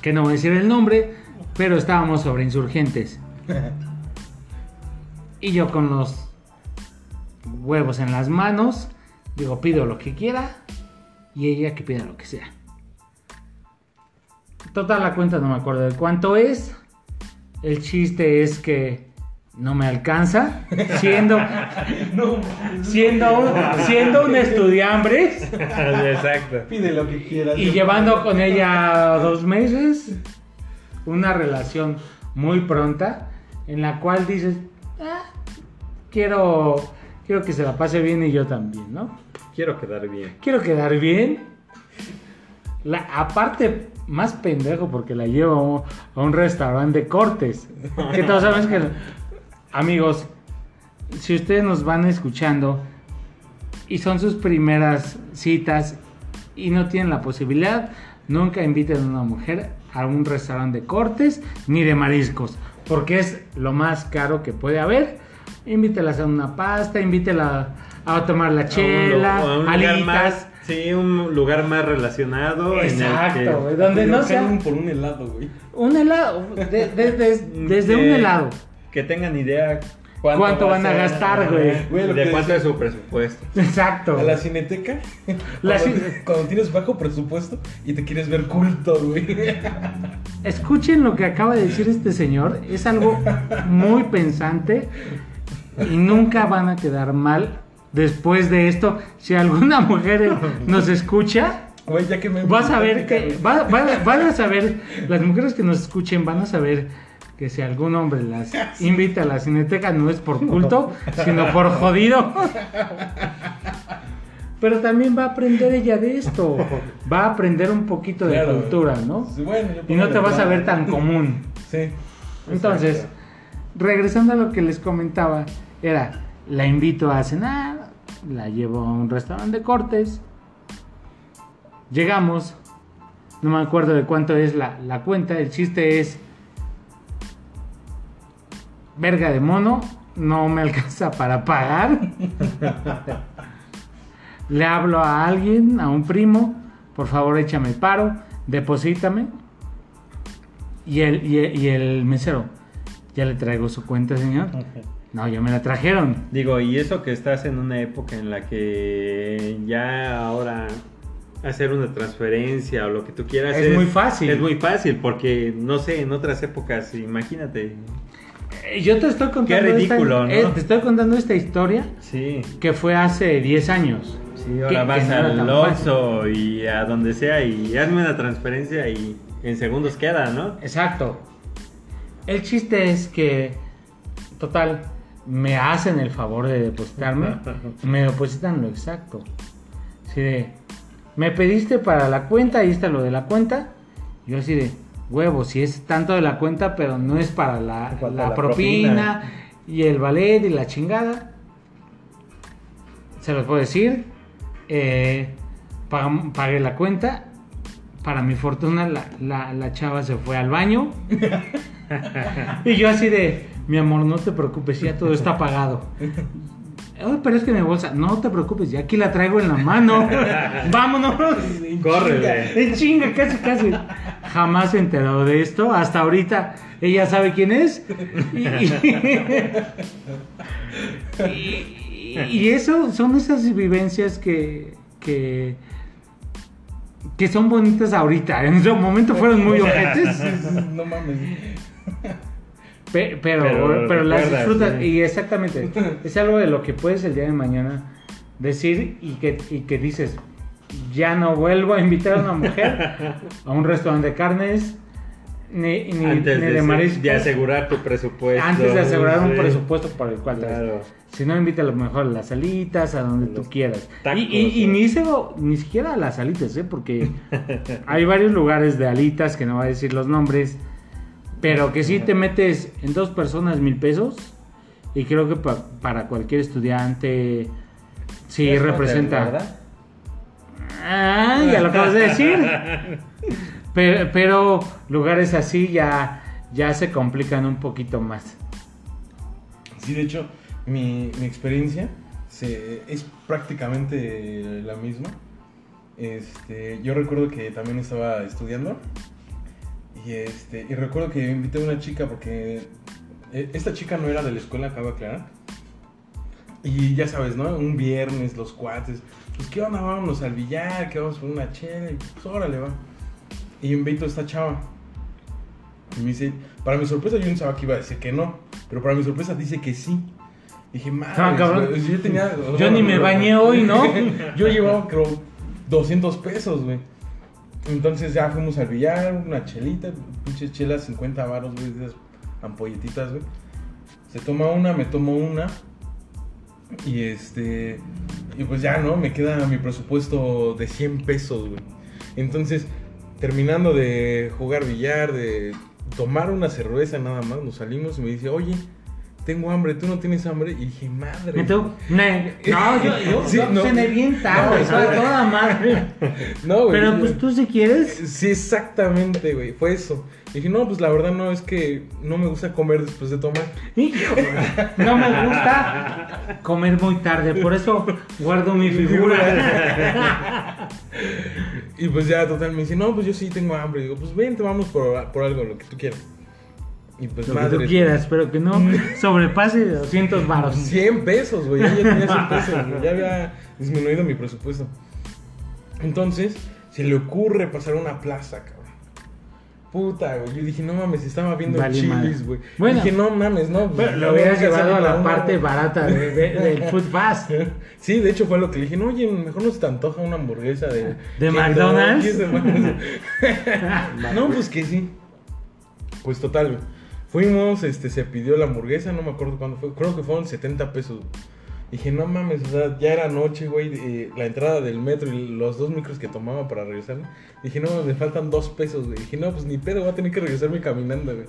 Speaker 1: que no voy a decir el nombre, pero estábamos sobre insurgentes. Y yo con los huevos en las manos, digo, pido lo que quiera y ella que pida lo que sea. Total, la cuenta no me acuerdo de cuánto es. El chiste es que no me alcanza, siendo,
Speaker 3: No,
Speaker 1: siendo, un, siendo un estudiambre
Speaker 2: Exacto.
Speaker 3: pide lo que quieras.
Speaker 1: y llevando con ella dos meses una relación muy pronta en la cual dices, "Ah, quiero, quiero que se la pase bien y yo también, ¿no?
Speaker 2: Quiero quedar bien.
Speaker 1: quiero quedar bien. La, aparte, más pendejo porque la llevo a un, restaurante de cortes. Que todos saben que, amigos, si ustedes nos van escuchando y son sus primeras citas y no tienen la posibilidad, nunca inviten a una mujer a un restaurante de cortes ni de mariscos, porque es lo más caro que puede haber. Invítelas a una pasta, invítela a tomar la chela,
Speaker 2: A un, a un
Speaker 1: alitas.
Speaker 2: más, sí, un lugar más relacionado.
Speaker 1: Exacto,
Speaker 2: en el
Speaker 1: donde no sea
Speaker 3: caen por un helado, güey.
Speaker 1: un helado, de- de- de- desde un helado.
Speaker 2: Que tengan idea
Speaker 1: ¿Cuánto
Speaker 2: va
Speaker 1: van a gastar, güey?
Speaker 2: De cuánto es su presupuesto.
Speaker 1: Exacto.
Speaker 3: A la cineteca.
Speaker 1: La
Speaker 3: cuando,
Speaker 1: cine-
Speaker 3: cuando tienes bajo presupuesto y te quieres ver culto, güey.
Speaker 1: Escuchen lo que acaba de decir este señor. Es algo muy pensante y nunca van a quedar mal después de esto. Si alguna mujer nos escucha,
Speaker 3: Güey, ya que me.
Speaker 1: vas a ver que va- va- van a saber las mujeres que nos escuchen van a saber que si algún hombre las invita a la cineteca no es por culto, sino por jodido. Pero también va a aprender ella de esto. Va a aprender un poquito de
Speaker 3: Claro.
Speaker 1: cultura, ¿no?
Speaker 3: Bueno,
Speaker 1: Y no te vas a ver tan común.
Speaker 3: Sí.
Speaker 1: Entonces, regresando a lo que les comentaba, era, la invito a cenar, la llevo a un restaurante de cortes, llegamos, no me acuerdo de cuánto es la, la cuenta, el chiste es, verga de mono, no me alcanza para pagar. Le hablo a alguien, a un primo, por favor échame paro, deposítame. Y el, y el, y el mesero, ¿ya le traigo su cuenta, señor? No, ya me la trajeron.
Speaker 2: Digo, y eso que estás en una época en la que ya ahora hacer una transferencia o lo que tú quieras
Speaker 1: Es muy fácil.
Speaker 2: Es muy fácil porque, no sé, en otras épocas, imagínate.
Speaker 1: Eh, Yo te estoy contando.
Speaker 2: Qué ridículo,
Speaker 1: esta,
Speaker 2: ¿no?
Speaker 1: eh, te estoy contando esta historia
Speaker 2: Sí,
Speaker 1: que fue hace 10 años.
Speaker 2: sí, ahora
Speaker 1: Que-
Speaker 2: vas
Speaker 1: que
Speaker 2: al Oxxo y a donde sea y hazme una transferencia y en segundos queda, ¿no?
Speaker 1: Exacto. El chiste es que, total, me hacen el favor de depositarme. me depositan lo exacto. Así de, me pediste para la cuenta, ahí está lo de la cuenta. Yo así de, huevo, si es tanto de la cuenta, pero no es para la, propina,
Speaker 2: propina.
Speaker 1: y el ballet y la chingada. Se los puedo decir. Eh, pagué la cuenta. Para mi fortuna, la, la- la chava se fue al baño. y yo así de, mi amor, no te preocupes, ya todo está pagado. "Ay, pero es que mi bolsa, no te preocupes, ya aquí la traigo en la mano. Vámonos. Chinga, En chinga, casi, casi. Jamás se enteró de esto. Hasta ahorita ella sabe quién es. Y, y- y eso son esas vivencias que, que, que son bonitas ahorita. En su momento fueron muy ojetes.
Speaker 3: no mames.
Speaker 1: Pe- pero,
Speaker 2: Pero
Speaker 1: pero, las disfrutas.
Speaker 2: sí.
Speaker 1: Y exactamente. Es algo de lo que puedes el día de mañana decir y que, y que dices, ya no vuelvo a invitar a una mujer a un restaurante de carnes ni, ni,
Speaker 2: Antes
Speaker 1: ni
Speaker 2: de,
Speaker 1: de mariscos.
Speaker 2: de asegurar tu presupuesto.
Speaker 1: antes de asegurar un
Speaker 2: Sí.
Speaker 1: presupuesto por el cual.
Speaker 2: Claro.
Speaker 1: Si no, invita a lo mejor a las alitas, a donde tú
Speaker 2: Los
Speaker 1: quieras.
Speaker 2: tacos,
Speaker 1: y y, ni, se- ni siquiera a las alitas, ¿eh? Porque hay varios lugares de alitas que no voy a decir los nombres, pero que sí te metes en dos personas mil pesos. Y creo que pa- para cualquier estudiante sí
Speaker 2: Es
Speaker 1: representa. Ah, ya lo acabas de decir. Pero, pero lugares así ya, ya se complican un poquito más.
Speaker 3: Sí, de hecho, mi, mi experiencia se, es prácticamente la misma. Este, yo recuerdo que también estaba estudiando y, este, y recuerdo que invité a una chica porque eh, esta chica no era de la escuela, acabo de aclarar. Y ya sabes, ¿no? Un viernes, los cuates. Pues, ¿qué onda? Vámonos al billar, que vamos por una chela. Y pues, órale, va. Y invito a esta chava. Y me dice, para mi sorpresa yo pensaba que iba a decir que no, pero para mi sorpresa dice que sí. Dije, madre,
Speaker 1: Ah, cabrón.
Speaker 3: yo tenía...
Speaker 1: Yo ni me bañé hoy, ¿no?
Speaker 3: Yo llevaba, creo, 200 pesos, güey. Entonces ya fuimos al billar, una chelita, pinches chelas, 50 varos, güey, de esas ampolletitas, güey. Se toma una, me tomo una. Y este. Y pues ya, ¿no? Me queda mi presupuesto de 100 pesos, güey. Entonces, terminando de jugar billar, de tomar una cerveza nada más, nos salimos y me dice, oye, tengo hambre, ¿tú no tienes hambre? Y dije, madre.
Speaker 1: ¿Y tú? Ne- No, yo, yo,
Speaker 3: Sí,
Speaker 1: yo
Speaker 3: no.
Speaker 1: cené bien tarde,
Speaker 3: No,
Speaker 1: fue toda madre.
Speaker 3: No, güey.
Speaker 1: Pero pues tú si quieres.
Speaker 3: Sí, exactamente, güey. Fue eso. Dije, no, pues la verdad no, es que no me gusta comer después de tomar.
Speaker 1: Hijo, no me gusta comer muy tarde, por eso guardo mi figura.
Speaker 3: Y pues ya, total, me dice, no, pues yo sí tengo hambre. Digo, pues vente, vamos por, por algo, lo que tú quieras. Y pues
Speaker 1: Lo que tú quieras, pero que no sobrepase de 200 varos.
Speaker 3: 100 pesos, güey. Ya, ya tenía 100 pesos, güey. Ya había disminuido mi presupuesto. Entonces, se le ocurre pasar una plaza, cabrón. Puta, güey. Yo dije, no mames, estaba viendo
Speaker 1: Vale,
Speaker 3: chilis, güey.
Speaker 1: Bueno.
Speaker 3: dije, no mames, no.
Speaker 1: Pero lo hubieras llevado a la parte barata de- de- del food fast.
Speaker 3: Sí, de hecho fue lo que le dije, no, oye, mejor no se te antoja una hamburguesa de...
Speaker 1: ¿De McDonald's?
Speaker 3: de McDonald's. no, pues que sí. Pues total, güey. Fuimos, este, se pidió la hamburguesa, no me acuerdo cuándo fue, creo que fueron 70 pesos. Dije, no mames, o sea, ya era noche, güey, eh, la entrada del metro y los dos micros que tomaba para regresar. Dije, no, me faltan dos pesos, güey. Dije, no, pues ni pedo, voy a tener que regresarme caminando, güey.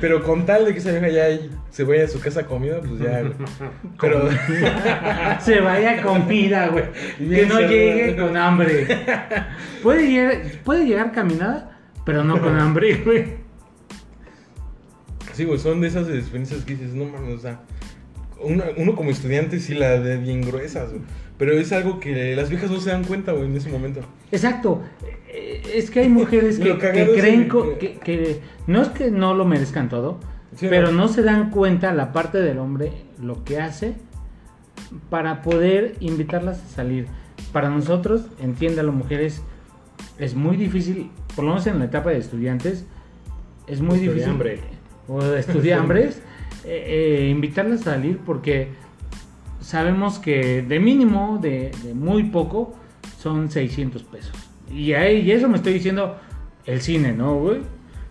Speaker 3: Pero con tal de que esa vieja ya se vaya a su casa comida, pues ya, güey. Pero...
Speaker 1: Se vaya con vida, güey. Que no llegue con hambre. Puede llegar, puede llegar caminada, pero no con hambre, güey.
Speaker 3: Sí, güey, son de esas experiencias que dices, no mames, o sea, una- uno como estudiante sí la de bien gruesas, güey. Pero es algo que las viejas no se dan cuenta, güey, en ese momento.
Speaker 1: Exacto. Eh, Es que hay mujeres que, creen
Speaker 3: el-
Speaker 1: que, que no es que no lo merezcan todo,
Speaker 3: Sí,
Speaker 1: pero
Speaker 3: no.
Speaker 1: no se dan cuenta la parte del hombre lo que hace para poder invitarlas a salir. Para nosotros, entiéndalo mujeres, es muy difícil, por lo menos en la etapa de estudiantes, es muy difícil. O de estudiambres, eh, eh, invitarlas a salir porque sabemos que de mínimo, de, de muy poco, son 600 pesos. Y, ahí, y eso me estoy diciendo el cine, ¿no, güey?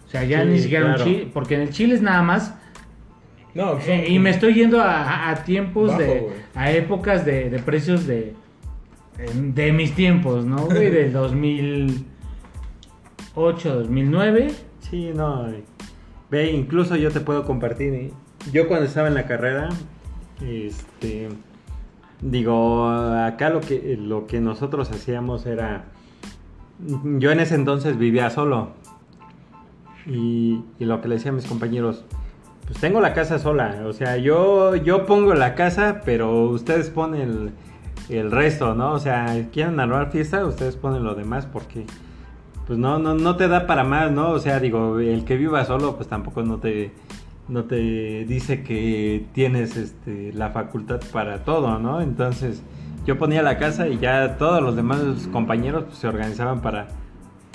Speaker 1: O sea, ya
Speaker 2: Sí,
Speaker 1: ni siquiera un chile, porque en el chile es nada más.
Speaker 3: No, son-
Speaker 1: eh, y me estoy yendo a, tiempos
Speaker 3: Bajo,
Speaker 1: de. a épocas de, de precios de. de mis tiempos, ¿no, güey? Del 2008, 2009.
Speaker 2: Sí, no. Ve, incluso yo te puedo compartir. eh, Yo cuando estaba en la carrera, este, digo, acá lo que lo que nosotros hacíamos era, yo en ese entonces vivía solo y, y lo que le decía a mis compañeros, pues tengo la casa sola, o sea, yo yo pongo la casa, pero ustedes ponen el, el resto, ¿no? O sea, quieren armar fiesta, ustedes ponen lo demás porque pues no, no, no te da para más, ¿no? O sea, digo, el que viva solo, pues tampoco no te, no te dice que tienes este, la facultad para todo, ¿no? Entonces, yo ponía la casa y ya todos los demás compañeros pues, se organizaban para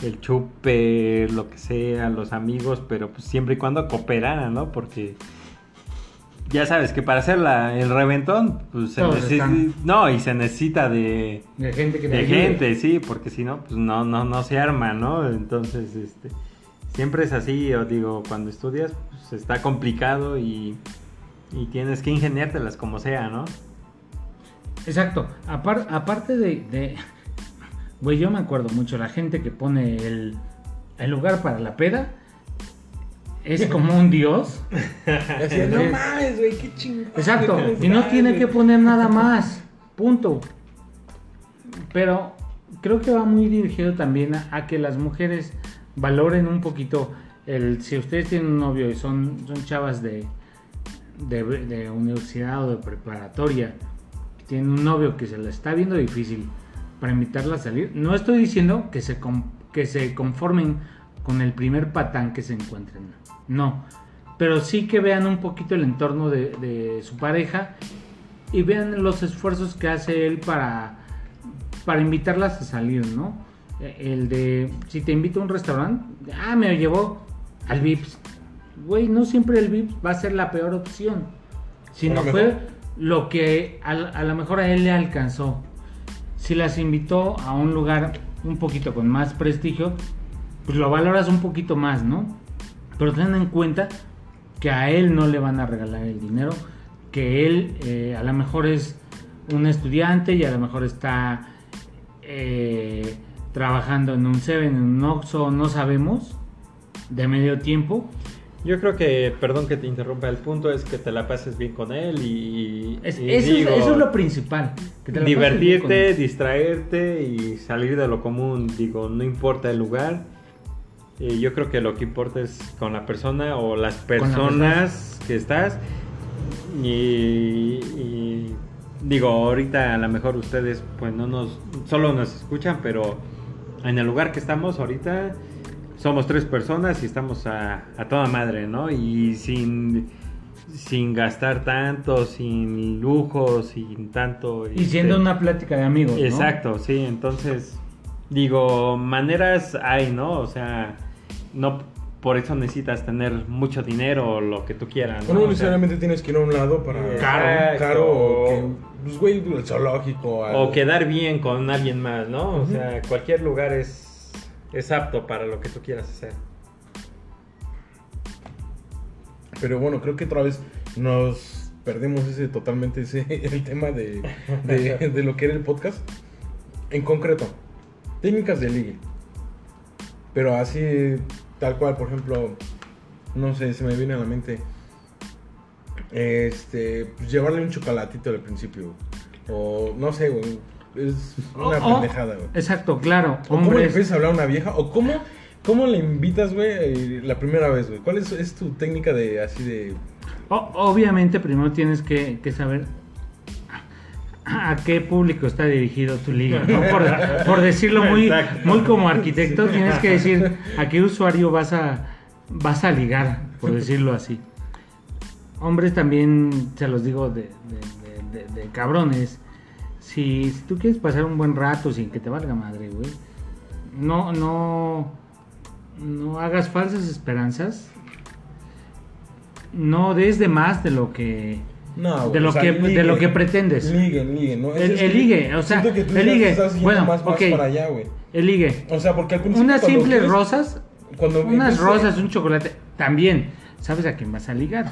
Speaker 2: el chupe, lo que sea, los amigos, pero pues siempre y cuando cooperaran, ¿no? Porque ya sabes que para hacer la, el reventón, pues se necesita, no, y se necesita de,
Speaker 1: De gente que
Speaker 2: de
Speaker 1: ayude.
Speaker 2: gente, sí, porque si no, pues no, no, no se arma, ¿no? Entonces, este, siempre es así, yo digo, cuando estudias, pues está complicado y, y tienes que ingeniártelas como sea, ¿no?
Speaker 1: Exacto. Apar- aparte de, de- Güey, yo me acuerdo mucho, la gente que pone el, el lugar para la peda es como un dios.
Speaker 3: Así, no mames, güey, qué chingón.
Speaker 1: Exacto. Y no tiene que poner nada más. Punto. Pero creo que va muy dirigido también a, a que las mujeres valoren un poquito el si ustedes tienen un novio y son, son chavas de, de, de universidad o de preparatoria, tienen un novio que se la está viendo difícil para invitarla a salir, no estoy diciendo que se, que se conformen con el primer patán que se encuentren, no, pero sí que vean un poquito el entorno de, de su pareja y vean los esfuerzos que hace él para, para invitarlas a salir, ¿no? Eh, El de, si te invito a un restaurante, ah, me llevó al Vips. Güey, no siempre el Vips va a ser la peor opción, sino
Speaker 3: lo
Speaker 1: fue
Speaker 3: mejor.
Speaker 1: lo que a, a lo mejor a él le alcanzó. Si las invitó a un lugar un poquito con más prestigio, pues lo valoras un poquito más, ¿no? Pero ten en cuenta que a él no le van a regalar el dinero, que él eh, a lo mejor es un estudiante y a lo mejor está eh, trabajando en un Seven, en un Oxxo, no sabemos, de medio tiempo.
Speaker 2: Yo creo que, perdón que te interrumpa, el punto es que te la pases bien con él y,
Speaker 1: Es-
Speaker 2: y
Speaker 1: eso, es-
Speaker 2: digo,
Speaker 1: eso es lo principal. que te
Speaker 2: divertirte, distraerte y salir de lo común. Digo, no importa el lugar. Eh, yo creo que lo que importa es con la persona o las
Speaker 1: la
Speaker 2: personas que estás. Y, y digo, ahorita a lo mejor ustedes pues no nos, solo nos escuchan, pero en el lugar que estamos ahorita somos tres personas y estamos a, a toda madre, ¿no? Y sin, sin gastar tanto, sin lujos, sin tanto...
Speaker 1: Y siendo
Speaker 2: este,
Speaker 1: una plática de amigos. ¿no?
Speaker 2: Exacto, sí, entonces, digo, maneras hay, ¿no? O sea, no por eso necesitas tener mucho dinero o lo que tú quieras.
Speaker 3: No,
Speaker 2: ¿no? O sea,
Speaker 3: necesariamente tienes que ir a un lado para.
Speaker 2: Exacto.
Speaker 3: Caro o que. Pues, güey, el zoológico. algo.
Speaker 2: o quedar bien con alguien más, ¿no? O sea, cualquier lugar es, es apto para lo que tú quieras hacer.
Speaker 3: Pero bueno, creo que otra vez nos perdemos ese totalmente ese el tema de, de, de lo que era el podcast. En concreto, técnicas de ligue. Pero así, tal cual, por ejemplo, no sé, se me viene a la mente. Este, pues, llevarle un chocolatito al principio. O no sé, güey. Es una pendejada, güey.
Speaker 1: Exacto, claro.
Speaker 3: O cómo le empiezas a hablar a una vieja. O cómo, cómo le invitas, güey, la primera vez, güey. ¿Cuál es, es tu técnica de así de.
Speaker 1: obviamente primero tienes que, que saber a, qué público está dirigido tu liga, ¿no? Por, por decirlo muy,
Speaker 2: Exacto.
Speaker 1: muy como arquitecto, tienes que decir a qué usuario vas a, vas a ligar, por decirlo así. Hombres también, se los digo de, de- de- de- de cabrones. Si, si tú quieres pasar un buen rato sin que te valga madre, güey, no, no, no hagas falsas esperanzas. No des de más de lo que
Speaker 3: No,
Speaker 1: de lo que de lo que pretendes.
Speaker 3: Liguen, liguen, ¿no?
Speaker 1: El- el ligue, o sea,
Speaker 3: que tú
Speaker 1: el ligue,
Speaker 3: estás
Speaker 1: bueno,
Speaker 3: más, más
Speaker 1: ok.
Speaker 3: para allá, güey.
Speaker 1: El ligue.
Speaker 3: O sea, porque al principio.
Speaker 1: Unas simples
Speaker 3: quieres-
Speaker 1: rosas,
Speaker 3: Cuando
Speaker 1: unas
Speaker 3: empiezas-
Speaker 1: rosas, un chocolate, también. Sabes a quién vas a ligar.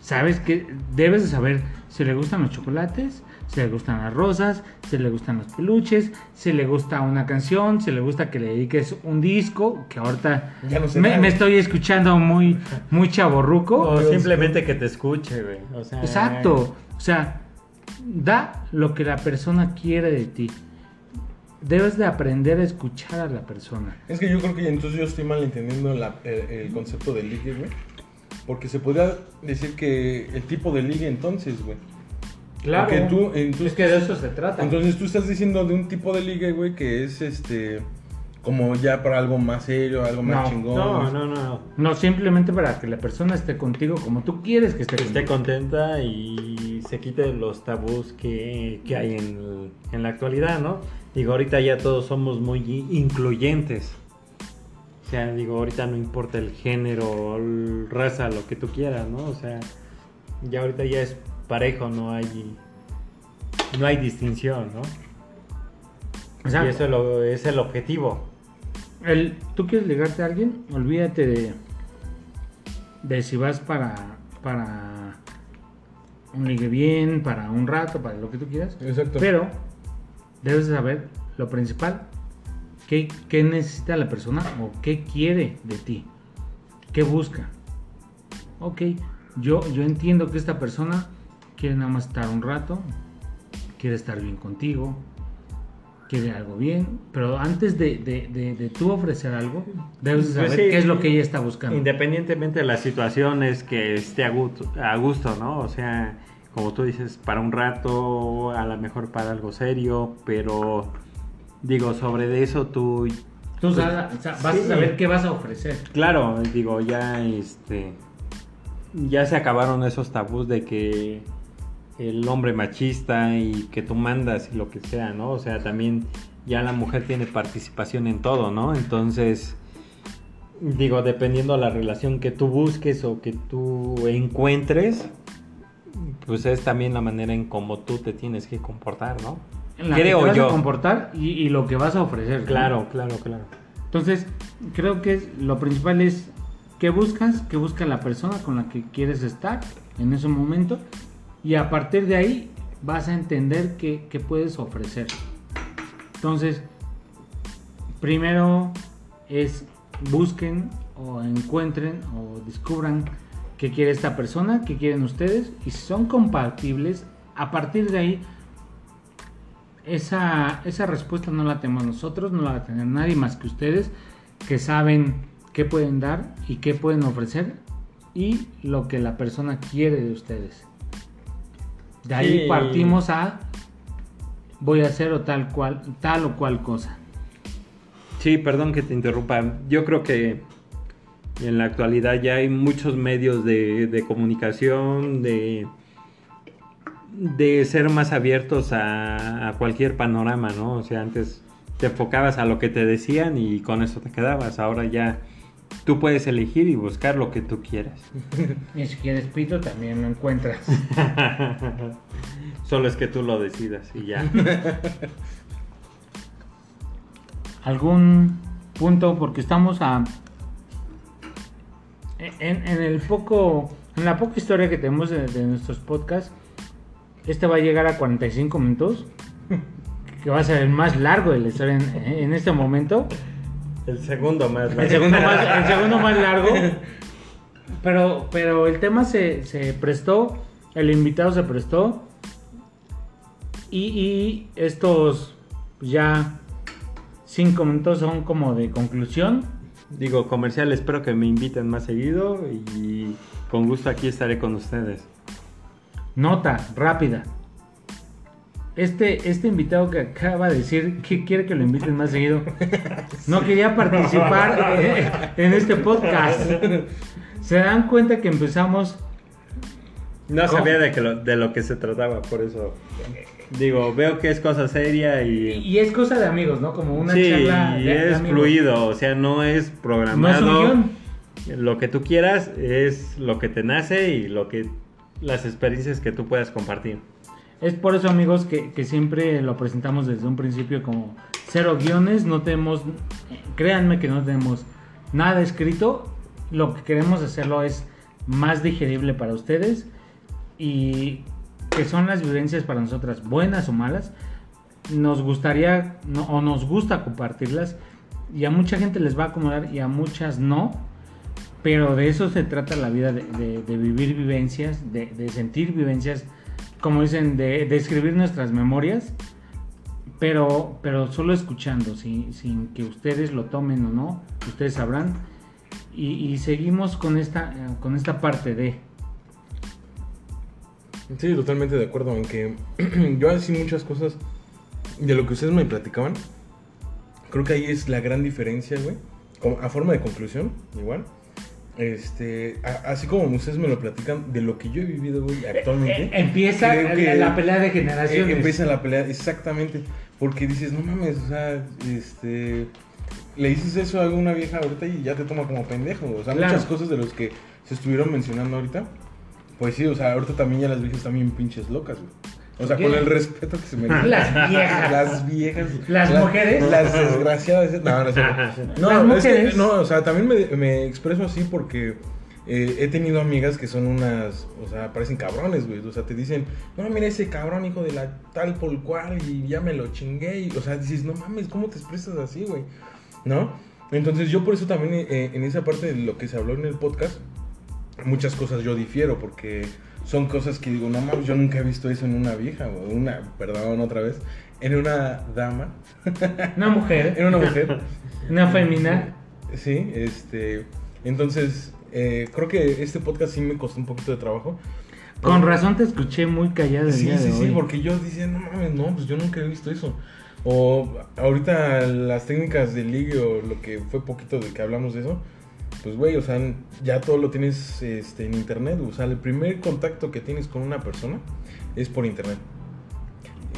Speaker 1: Sabes que debes de saber si le gustan los chocolates, si le gustan las rosas, si le gustan los peluches, si le gusta una canción, si le gusta que le dediques un disco, que ahorita
Speaker 3: Ya no sé
Speaker 1: me, estoy escuchando muy, muy chaborruco.
Speaker 2: O
Speaker 3: Dios,
Speaker 2: simplemente que te escuche, güey. O sea,
Speaker 1: Exacto. O sea, da lo que la persona quiere de ti. Debes de aprender a escuchar a la persona.
Speaker 3: Es que yo creo que entonces yo estoy mal entendiendo la- el, el concepto de ligue, güey. Porque se podría decir que el tipo de ligue entonces, güey. Porque tú, entonces,
Speaker 1: es que de eso se trata.
Speaker 3: entonces tú estás diciendo de un tipo de ligue, güey, que es este. Como ya para algo más serio, algo más
Speaker 1: No,
Speaker 3: chingón.
Speaker 2: No,
Speaker 3: güey.
Speaker 2: no, no.
Speaker 1: no, simplemente para que la persona esté contigo como tú quieres que esté
Speaker 2: Que esté contenta y se quite los tabús que, que hay en, en la actualidad, ¿no? Digo, ahorita ya todos somos muy incluyentes. O sea, digo, ahorita no importa el género, el raza, lo que tú quieras, ¿no? O sea, ya ahorita ya es parejo, no hay no hay distinción, ¿no?
Speaker 1: Exacto.
Speaker 2: Y eso es, lo- es el objetivo.
Speaker 1: El, ¿Tú quieres ligarte a alguien? Olvídate de, de si vas para, para un ligue bien, para un rato, para lo que tú quieras.
Speaker 3: Exacto.
Speaker 1: Pero debes saber lo principal, qué, qué necesita la persona o qué quiere de ti, qué busca. Ok, yo, yo entiendo que esta persona quiere nada más estar un rato, quiere estar bien contigo, quiere algo bien, pero antes de, de, de- de tú ofrecer algo, debes de
Speaker 2: Pues
Speaker 1: saber
Speaker 2: sí,
Speaker 1: qué es lo que ella está buscando.
Speaker 2: Independientemente de la situación, es que esté a gusto, a gusto, ¿no? O sea, como tú dices, para un rato, a lo mejor para algo serio, pero digo, sobre de eso tú,
Speaker 1: Tú sa- vas
Speaker 2: Sí.
Speaker 1: a saber qué vas a ofrecer.
Speaker 2: claro, digo, ya este, ya se acabaron esos tabús de que el hombre machista y que tú mandas y lo que sea, ¿no? O sea, también ya la mujer tiene participación en todo, ¿no? Entonces, digo, dependiendo la relación que tú busques o que tú encuentres, pues es también la manera en cómo tú te tienes que comportar, ¿no?
Speaker 1: En la que
Speaker 2: Creo
Speaker 1: te vas
Speaker 2: yo.
Speaker 1: a comportar y, y lo que vas a ofrecer. ¿no?
Speaker 2: Claro, claro, claro.
Speaker 1: Entonces, creo que lo principal es qué buscas, qué busca la persona con la que quieres estar en ese momento y a partir de ahí vas a entender qué, puedes ofrecer. Entonces, primero es busquen o encuentren o descubran qué quiere esta persona, qué quieren ustedes y si son compatibles, a partir de ahí esa, esa respuesta no la tenemos nosotros, no la va a tener nadie más que ustedes, que saben qué pueden dar y qué pueden ofrecer y lo que la persona quiere de ustedes. De ahí
Speaker 2: Sí.
Speaker 1: partimos a voy a hacer o tal cual, tal o cual cosa.
Speaker 2: Sí, perdón que te interrumpa. Yo creo que en la actualidad ya hay muchos medios de, de comunicación, de, de ser más abiertos a, a cualquier panorama, ¿no? O sea, antes te enfocabas a lo que te decían y con eso te quedabas. Ahora ya tú puedes elegir y buscar lo que tú quieras.
Speaker 1: Y si quieres pito también lo encuentras.
Speaker 2: Solo es que tú lo decidas y ya.
Speaker 1: algún punto porque estamos a en, en el poco En la poca historia que tenemos de, de nuestros podcasts, este va a llegar a 45 minutos. Que va a ser el más largo de la historia en, en este momento.
Speaker 2: El segundo más.
Speaker 1: El segundo más, el segundo más largo. Pero, pero el tema se, se prestó, el invitado se prestó. Y, y estos ya cinco minutos son como de conclusión.
Speaker 2: Digo, comercial, espero que me inviten más seguido y con gusto aquí estaré con ustedes.
Speaker 1: Nota rápida. Este, este invitado que acaba de decir que quiere que lo inviten más seguido, no quería participar eh, en este podcast. Se dan cuenta que empezamos
Speaker 2: No sabía de, que lo, de lo que se trataba, por eso. Digo, veo que es cosa seria y.
Speaker 1: y es cosa de amigos, ¿no? Como una
Speaker 2: sí,
Speaker 1: charla
Speaker 2: y
Speaker 1: de,
Speaker 2: es
Speaker 1: amigos.
Speaker 2: fluido, o sea, no es
Speaker 1: No es
Speaker 2: programado.
Speaker 1: un guion.
Speaker 2: Lo que tú quieras es lo que te nace y lo que las experiencias que tú puedas compartir.
Speaker 1: Es por eso, amigos, que, siempre lo presentamos desde un principio como cero guiones. No tenemos, créanme que no tenemos nada escrito. Lo que queremos hacerlo es más digerible para ustedes y que son las vivencias para nosotras, buenas o malas. Nos gustaría o nos gusta compartirlas y a mucha gente les va a acomodar y a muchas no. Pero de eso se trata la vida, de, vivir vivencias, de sentir vivencias, como dicen, de, de escribir nuestras memorias, pero, pero solo escuchando, sin, sin que ustedes lo tomen o no, ustedes sabrán. Y, y seguimos con esta, con esta parte de...
Speaker 3: Sí, totalmente de acuerdo en que yo así muchas cosas de lo que ustedes me platicaban. Creo que ahí es la gran diferencia, güey. A forma de conclusión, igual. Este, a- así como ustedes me lo platican de lo que yo he vivido, güey, actualmente.
Speaker 1: Eh, empieza
Speaker 3: que-
Speaker 1: la pelea de
Speaker 3: Eh,
Speaker 1: generaciones.
Speaker 3: empieza la pelea, exactamente. Porque dices, no mames, o sea, este. Le dices eso a una vieja ahorita y ya te toma como pendejo. O sea,
Speaker 1: Claro.
Speaker 3: muchas cosas de los que se estuvieron mencionando ahorita. Pues sí, o sea, ahorita también ya las viejas bien pinches locas, güey. O sea,
Speaker 1: ¿Qué?
Speaker 3: con el respeto que se merecen.
Speaker 1: Las viejas.
Speaker 3: Las viejas.
Speaker 1: Las
Speaker 3: la-
Speaker 1: mujeres.
Speaker 3: Las desgraciadas. No, no, no,
Speaker 1: Las
Speaker 3: es que-
Speaker 1: mujeres.
Speaker 3: no, o sea, también me, me expreso así porque eh, he tenido amigas que son unas, o sea, parecen cabrones, güey. O sea, te dicen, no, mira ese cabrón, hijo de la tal por cual, y ya me lo chingué. Y, o sea, dices, no mames, ¿cómo te expresas así, güey? ¿No? Entonces, yo por eso también, eh, en esa parte de lo que se habló en el podcast, muchas cosas yo difiero porque son cosas que digo, no mames, yo nunca he visto eso en una vieja, o una, perdón, otra vez, en una dama,
Speaker 1: Una mujer,
Speaker 3: en una mujer.
Speaker 1: una femina.
Speaker 3: Sí, este, entonces, eh, creo que este podcast sí me costó un poquito de trabajo.
Speaker 1: Con razón te escuché muy callada el
Speaker 3: Sí,
Speaker 1: día
Speaker 3: sí,
Speaker 1: de
Speaker 3: sí,
Speaker 1: hoy.
Speaker 3: porque yo decía, no mames, no, pues yo nunca he visto eso. O ahorita las técnicas de ligue o lo que fue poquito de que hablamos de eso, pues güey, o sea, ya todo lo tienes este, en internet. O sea, el primer contacto que tienes con una persona es por internet.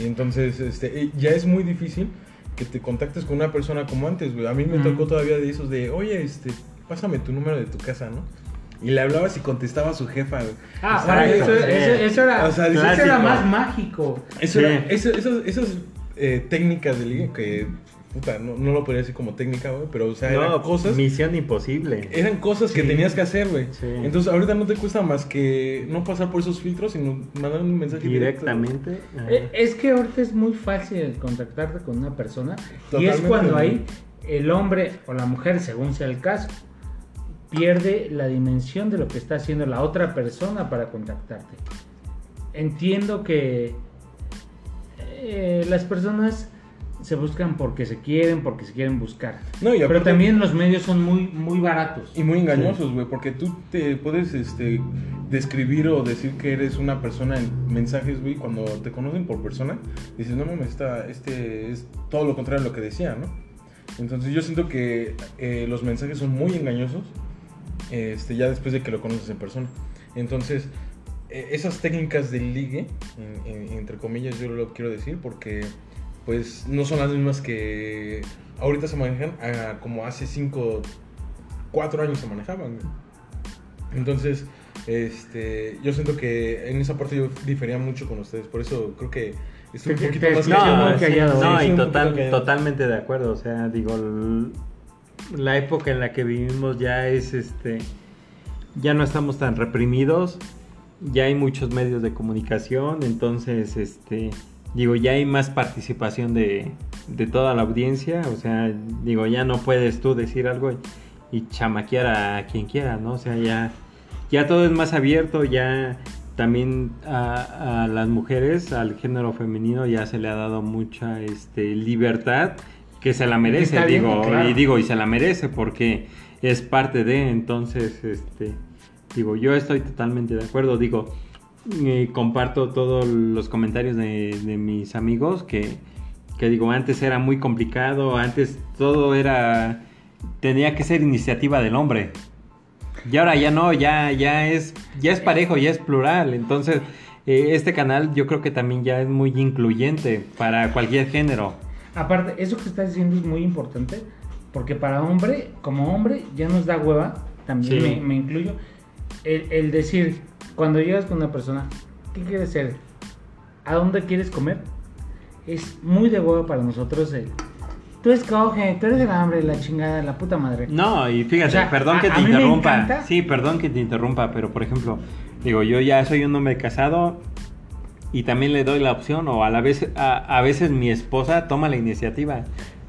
Speaker 3: Entonces, este, eh, ya es muy difícil que te contactes con una persona como antes, güey. A mí me tocó todavía de esos de, oye, este, pásame tu número de tu casa, ¿no? Y le hablabas y contestaba a su jefa, güey.
Speaker 1: Ah,
Speaker 3: Exacto.
Speaker 1: bueno, eso,
Speaker 2: sí.
Speaker 1: eso- eso era,
Speaker 3: O sea,
Speaker 1: eso
Speaker 3: clásico.
Speaker 1: era más mágico.
Speaker 3: Eso
Speaker 2: Sí.
Speaker 3: era- esas eh, técnicas de ligue que, puta, no, no lo podría decir como técnica, güey, pero, o sea, eran cosas,
Speaker 2: misión imposible.
Speaker 3: eran cosas que
Speaker 1: Sí.
Speaker 3: tenías que hacer, güey.
Speaker 2: Sí.
Speaker 3: Entonces, ahorita no te cuesta más que no pasar por esos filtros, sino mandar un mensaje directo.
Speaker 2: Directamente. ajá.
Speaker 1: Eh, Es que ahorita es muy fácil contactarte con una persona y es cuando ahí el hombre o la mujer, según sea el caso, pierde la dimensión de lo que está haciendo la otra persona para contactarte. Entiendo que eh, las personas se buscan porque se quieren, porque se quieren buscar.
Speaker 3: No, y
Speaker 1: Pero también los medios son muy, muy baratos.
Speaker 3: Y muy engañosos, güey, porque tú te puedes este, describir o decir que eres una persona en mensajes, güey, cuando te conocen por persona, dices, no mames, esta- este es todo lo contrario a lo que decía, ¿no? Entonces yo siento que eh, los mensajes son muy engañosos, este, ya después de que lo conoces en persona. Entonces, eh, esas técnicas de ligue, en- en- entre comillas yo lo quiero decir, porque pues no son las mismas que ahorita se manejan ah, como hace 5, 4 años se manejaban. Entonces, este, yo siento que en esa parte yo difería mucho con ustedes, por eso creo que estoy un
Speaker 1: Te-
Speaker 3: poquito más
Speaker 1: escuché
Speaker 3: callado.
Speaker 2: sí, no,
Speaker 3: sí,
Speaker 2: y total-
Speaker 3: callado.
Speaker 2: totalmente de acuerdo. O sea, digo, la época en la que vivimos ya es este ya no estamos tan reprimidos, ya hay muchos medios de comunicación, entonces, este, digo, ya hay más participación de, de toda la audiencia, o sea, digo, ya no puedes tú decir algo y, y chamaquear a quien quiera, ¿no? O sea, ya, ya todo es más abierto, ya también a, a las mujeres, al género femenino ya se le ha dado mucha este, libertad que se la merece,
Speaker 1: Está bien,
Speaker 2: digo,
Speaker 1: claro.
Speaker 2: y digo, y se la merece porque es parte de, entonces, este, digo, yo estoy totalmente de acuerdo, digo, eh, comparto todos los comentarios de, de mis amigos que, que digo, antes era muy complicado, antes todo era, tenía que ser iniciativa del hombre. Y ahora ya no, ya, ya es, ya es parejo, ya es plural. Entonces, eh, este canal yo creo que también ya es muy incluyente para cualquier género.
Speaker 1: Aparte, eso que estás diciendo es muy importante, porque para hombre, como hombre, ya nos da hueva, también
Speaker 2: Sí.
Speaker 1: me, me incluyo, el, el decir, cuando llegas con una persona, ¿qué quieres ser? ¿A dónde quieres comer? Es muy de hueva para nosotros el, tú escoge, tú eres el hambre, la chingada, la puta madre.
Speaker 2: No, y fíjate,
Speaker 1: O sea,
Speaker 2: perdón
Speaker 1: a-
Speaker 2: que te interrumpa. Sí, perdón que te interrumpa, pero por ejemplo, digo, yo ya soy un hombre casado y también le doy la opción, o a la vez, a, a veces mi esposa toma la iniciativa.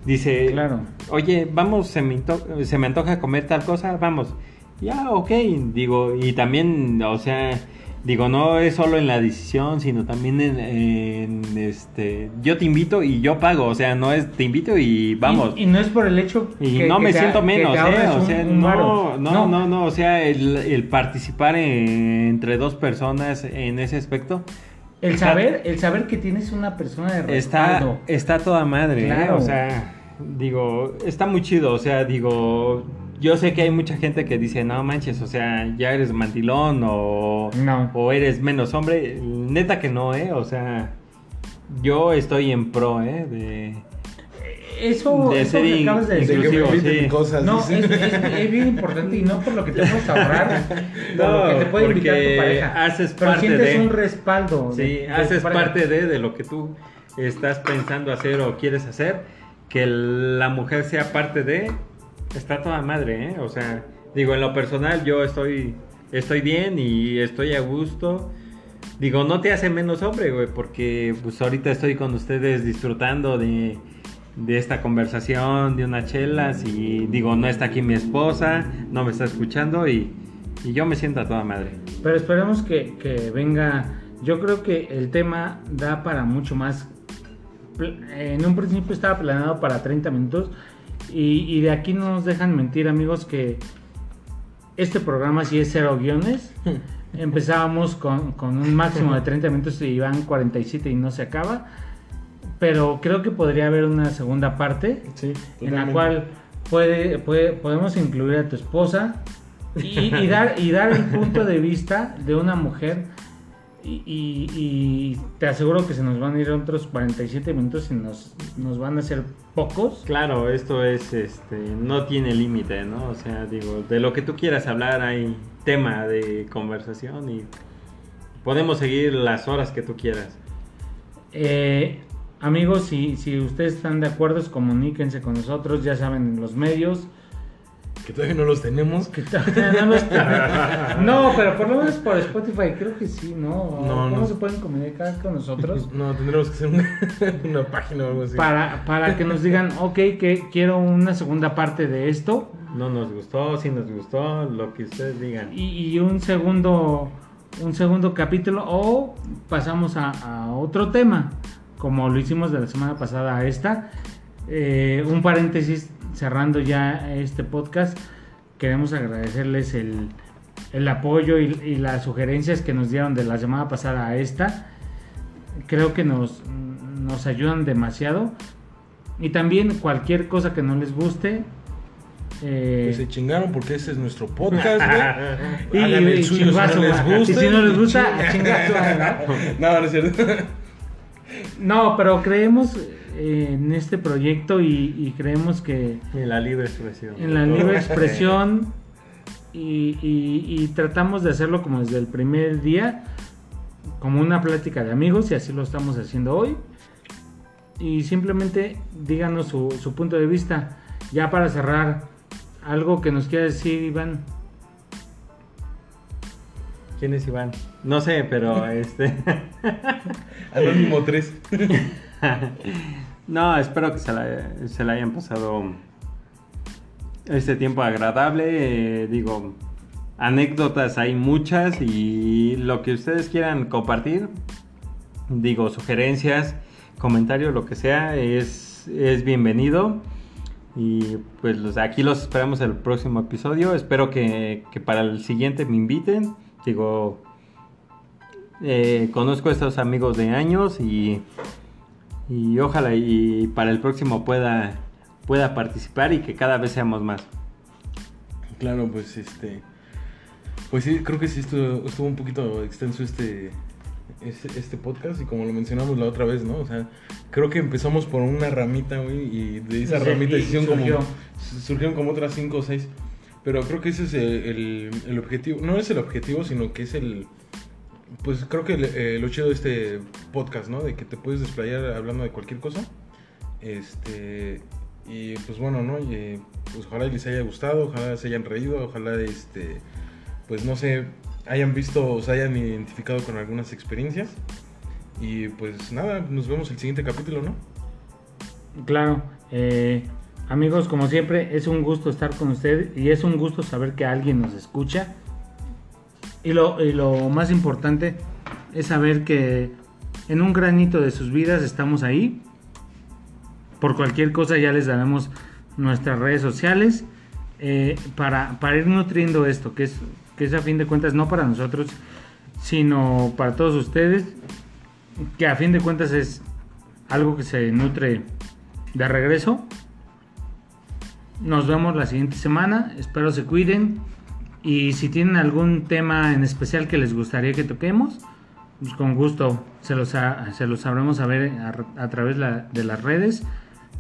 Speaker 2: Dice,
Speaker 1: Claro.
Speaker 2: oye, vamos, se me, se me antoja comer tal cosa, vamos. Ya, ok, digo, y también, o sea, digo, no es solo en la decisión, sino también en, en, este, yo te invito y yo pago, o sea, no es te invito y vamos.
Speaker 1: Y, y no es por el hecho
Speaker 2: Y
Speaker 1: que-
Speaker 2: no
Speaker 1: que
Speaker 2: me
Speaker 1: te-
Speaker 2: siento menos, ¿eh? O sea,
Speaker 1: un
Speaker 2: no,
Speaker 1: varo.
Speaker 2: no, no, no, o sea, el, el participar en- entre dos personas en ese aspecto
Speaker 1: El
Speaker 2: Está-
Speaker 1: saber, el saber que tienes una persona de
Speaker 2: está,
Speaker 1: respaldo.
Speaker 2: está toda madre, ¿eh? O sea, digo, está muy chido, o sea, digo, yo sé que hay mucha gente que dice, no manches, o sea, ya eres mandilón o,
Speaker 1: No.
Speaker 2: o eres menos hombre. Neta que no, ¿eh? O sea, yo estoy en pro, ¿eh? De...
Speaker 1: Eso,
Speaker 2: De
Speaker 1: eso
Speaker 2: ser
Speaker 1: que acabas de
Speaker 2: in-
Speaker 3: De
Speaker 1: decir.
Speaker 3: que
Speaker 2: sí.
Speaker 3: cosas.
Speaker 1: No, es,
Speaker 3: dice.
Speaker 1: es- es bien importante y no por lo que te puedes ahorrar, por lo que te puede invitar tu pareja.
Speaker 2: haces
Speaker 1: pero
Speaker 2: parte
Speaker 1: sientes
Speaker 2: de-
Speaker 1: un respaldo.
Speaker 2: Sí,
Speaker 1: de
Speaker 2: haces parte de, de lo que tú estás pensando hacer o quieres hacer, que la mujer sea parte de, está toda madre, ¿eh? O sea, digo, en lo personal yo estoy, estoy bien y estoy a gusto. Digo, no te hace menos hombre, güey, porque pues ahorita estoy con ustedes disfrutando de, de esta conversación, de unas chelas y digo, no está aquí mi esposa, no me está escuchando y, y yo me siento a toda madre.
Speaker 1: Pero esperemos que, que venga. Yo creo que el tema da para mucho más. En un principio estaba planeado para 30 minutos. Y, y de aquí no nos dejan mentir, amigos, que este programa sí es cero guiones. Empezábamos con, con un máximo de 30 minutos y van 47 y no se acaba. Pero creo que podría haber una segunda parte
Speaker 3: Sí,
Speaker 1: en la cual puede, puede- podemos incluir a tu esposa y, y dar, y dar el punto de vista de una mujer. Y, y- y te aseguro que se nos van a ir otros 47 minutos y nos, nos van a ser pocos.
Speaker 2: Claro, esto es, este, no tiene límite, ¿no? O sea, digo, de lo que tú quieras hablar hay tema de conversación y podemos seguir las horas que tú quieras.
Speaker 1: Eh, amigos, si, si ustedes están de acuerdo, comuníquense con nosotros, ya saben, en los medios.
Speaker 3: Que todavía no los tenemos.
Speaker 1: Que todavía no, los tenemos. no, pero por lo menos por Spotify creo que sí, ¿no?
Speaker 3: No,
Speaker 1: ¿Cómo
Speaker 3: no.
Speaker 1: se pueden comunicar con nosotros?
Speaker 3: No, tendremos que hacer una, una página o algo así.
Speaker 1: para, para que nos digan, ok, que quiero una segunda parte de esto
Speaker 2: No nos gustó, si nos gustó, lo que ustedes digan.
Speaker 1: y, y un segundo un segundo capítulo o pasamos a, a otro tema como lo hicimos de la semana pasada a esta Eh, un paréntesis cerrando ya este podcast queremos agradecerles el, el apoyo y, y las sugerencias que nos dieron de la semana pasada a esta creo que nos, nos ayudan demasiado y también cualquier cosa que no les guste eh,
Speaker 3: Que se chingaron porque ese es nuestro podcast,
Speaker 1: y,
Speaker 3: el
Speaker 1: y
Speaker 3: suyo si
Speaker 1: chingazo,
Speaker 3: no les gusta.
Speaker 1: Y si no les gusta, madre, ¿no?
Speaker 3: No, es cierto.
Speaker 1: No, pero creemos en este proyecto y, y creemos que
Speaker 2: En la libre expresión.
Speaker 1: en la libre expresión y, y- y tratamos de hacerlo como desde el primer día, como una plática de amigos y así lo estamos haciendo hoy. Y simplemente díganos su, su punto de vista. Ya para cerrar, algo que nos quiera decir Iván.
Speaker 2: ¿Quién es Iván? No sé, pero este.
Speaker 3: Anónimo 3.
Speaker 2: no, espero que se la, hayan pasado este tiempo agradable. eh, digo, anécdotas hay muchas y lo que ustedes quieran compartir, digo, sugerencias, comentarios, lo que sea, es, es bienvenido. Y pues aquí los esperamos el próximo episodio. Espero que, que para el siguiente me inviten. Digo, eh, conozco a estos amigos de años y, y ojalá y para el próximo pueda, pueda participar y que cada vez seamos más.
Speaker 3: Claro, pues este. Pues sí, creo que sí estuvo, estuvo un poquito extenso este, este, este podcast y como lo mencionamos la otra vez, ¿no? O sea, creo que empezamos por una ramita, güey, y de esa
Speaker 1: Sí,
Speaker 3: ramita hicieron
Speaker 1: surgió.
Speaker 3: como, surgieron como otras cinco o seis. Pero creo que ese es el, el- el objetivo, no es el objetivo, sino que es el, pues creo que eh, lo chido de este podcast, ¿no? De que te puedes desplayar hablando de cualquier cosa. Este, y pues bueno, ¿no? Eh, pues ojalá les haya gustado, ojalá se hayan reído, ojalá este, pues no sé, hayan visto o se hayan identificado con algunas experiencias. Y pues nada, nos vemos el siguiente capítulo, ¿no?
Speaker 1: Claro, eh, amigos, como siempre, es un gusto estar con ustedes y es un gusto saber que alguien nos escucha. Y lo, más importante es saber que en un granito de sus vidas estamos ahí. Por cualquier cosa ya les daremos nuestras redes sociales eh, para, ir nutriendo esto, que es, que es a fin de cuentas no para nosotros, sino para todos ustedes, que a fin de cuentas es algo que se nutre de regreso. Nos vemos la siguiente semana. Espero se cuiden. Y si tienen algún tema en especial que les gustaría que toquemos, pues con gusto se los, ha- se los sabremos saber a, a través la- de las redes.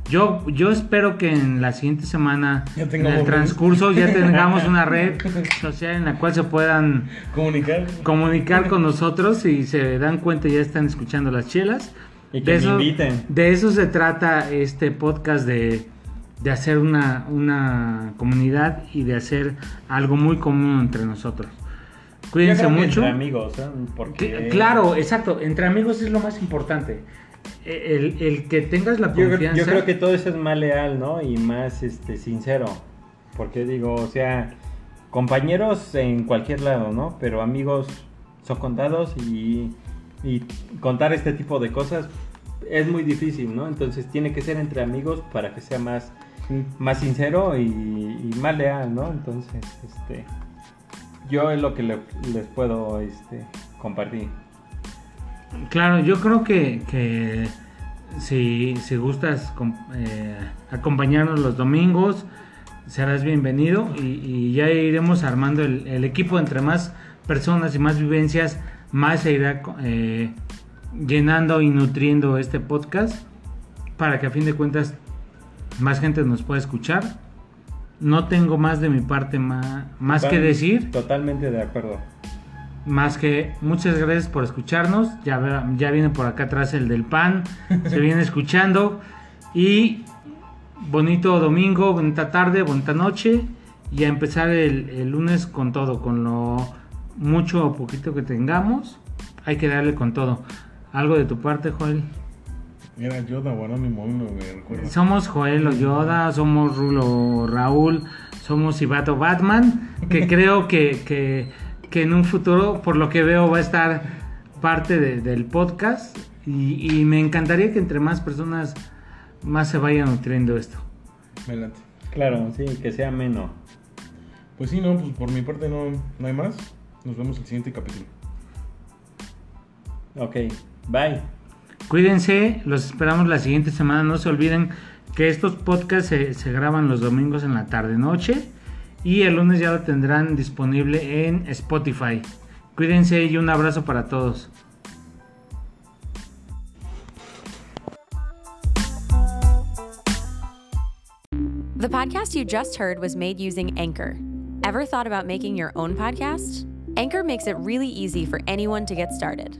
Speaker 1: Yo, yo espero que en la siguiente semana, en el transcurso, ya tengamos una red social en la cual se puedan
Speaker 3: Comunicar.
Speaker 1: comunicar con nosotros y se dan cuenta ya están escuchando las chelas.
Speaker 2: Y que me inviten.
Speaker 1: De eso se trata este podcast de, de hacer una, una comunidad y de hacer algo muy común entre nosotros. Cuídense
Speaker 2: Yo creo que
Speaker 1: mucho.
Speaker 2: Entre amigos, ¿eh? Porque...
Speaker 1: Que- Claro, exacto. Entre amigos es lo más importante. El, el que tengas la
Speaker 2: Yo,
Speaker 1: confianza.
Speaker 2: yo creo que todo eso es más leal, ¿no? Y más este sincero. Porque digo, o sea, compañeros en cualquier lado, ¿no? Pero amigos son contados y, y contar este tipo de cosas es muy difícil, ¿no? Entonces tiene que ser entre amigos para que sea más, más sincero y, más leal, ¿no? Entonces, este, yo es lo que le- les puedo este, compartir.
Speaker 1: Claro, yo creo que, que si, si gustas eh, acompañarnos los domingos, serás bienvenido y, ya iremos armando el, el equipo entre más personas y más vivencias, más se irá eh, llenando y nutriendo este podcast para que a fin de cuentas más gente nos pueda escuchar. No tengo más de mi parte ma- más que decir.
Speaker 2: Totalmente de acuerdo.
Speaker 1: Más que muchas gracias por escucharnos. Ya, ya viene por acá atrás el del pan. Se viene escuchando. Y bonito domingo, bonita tarde, bonita noche. Y a empezar el, el lunes con todo, con lo mucho o poquito que tengamos. Hay que darle con todo. Algo de tu parte, Joel.
Speaker 3: Era Yoda o Anónimo uno, me recuerdo.
Speaker 1: Somos Joel o Yoda, somos Rulo Raúl, somos Ibato Batman, que creo que, que, que en un futuro, por lo que veo, va a estar parte de- del podcast y, y me encantaría que entre más personas más se vaya nutriendo esto.
Speaker 3: Me late.
Speaker 2: Claro, sí, que sea menos.
Speaker 3: Pues sí, no, pues por mi parte no, no hay más. Nos vemos el siguiente capítulo.
Speaker 2: Ok, bye.
Speaker 1: Cuídense, los esperamos la siguiente semana. No se olviden que estos podcasts se, graban los domingos en la tarde-noche y el lunes ya lo tendrán disponible en Spotify. Cuídense y un abrazo para todos.
Speaker 4: The podcast you just heard was made using Anchor. Ever thought about making your own podcast? Anchor makes it really easy for anyone to get started.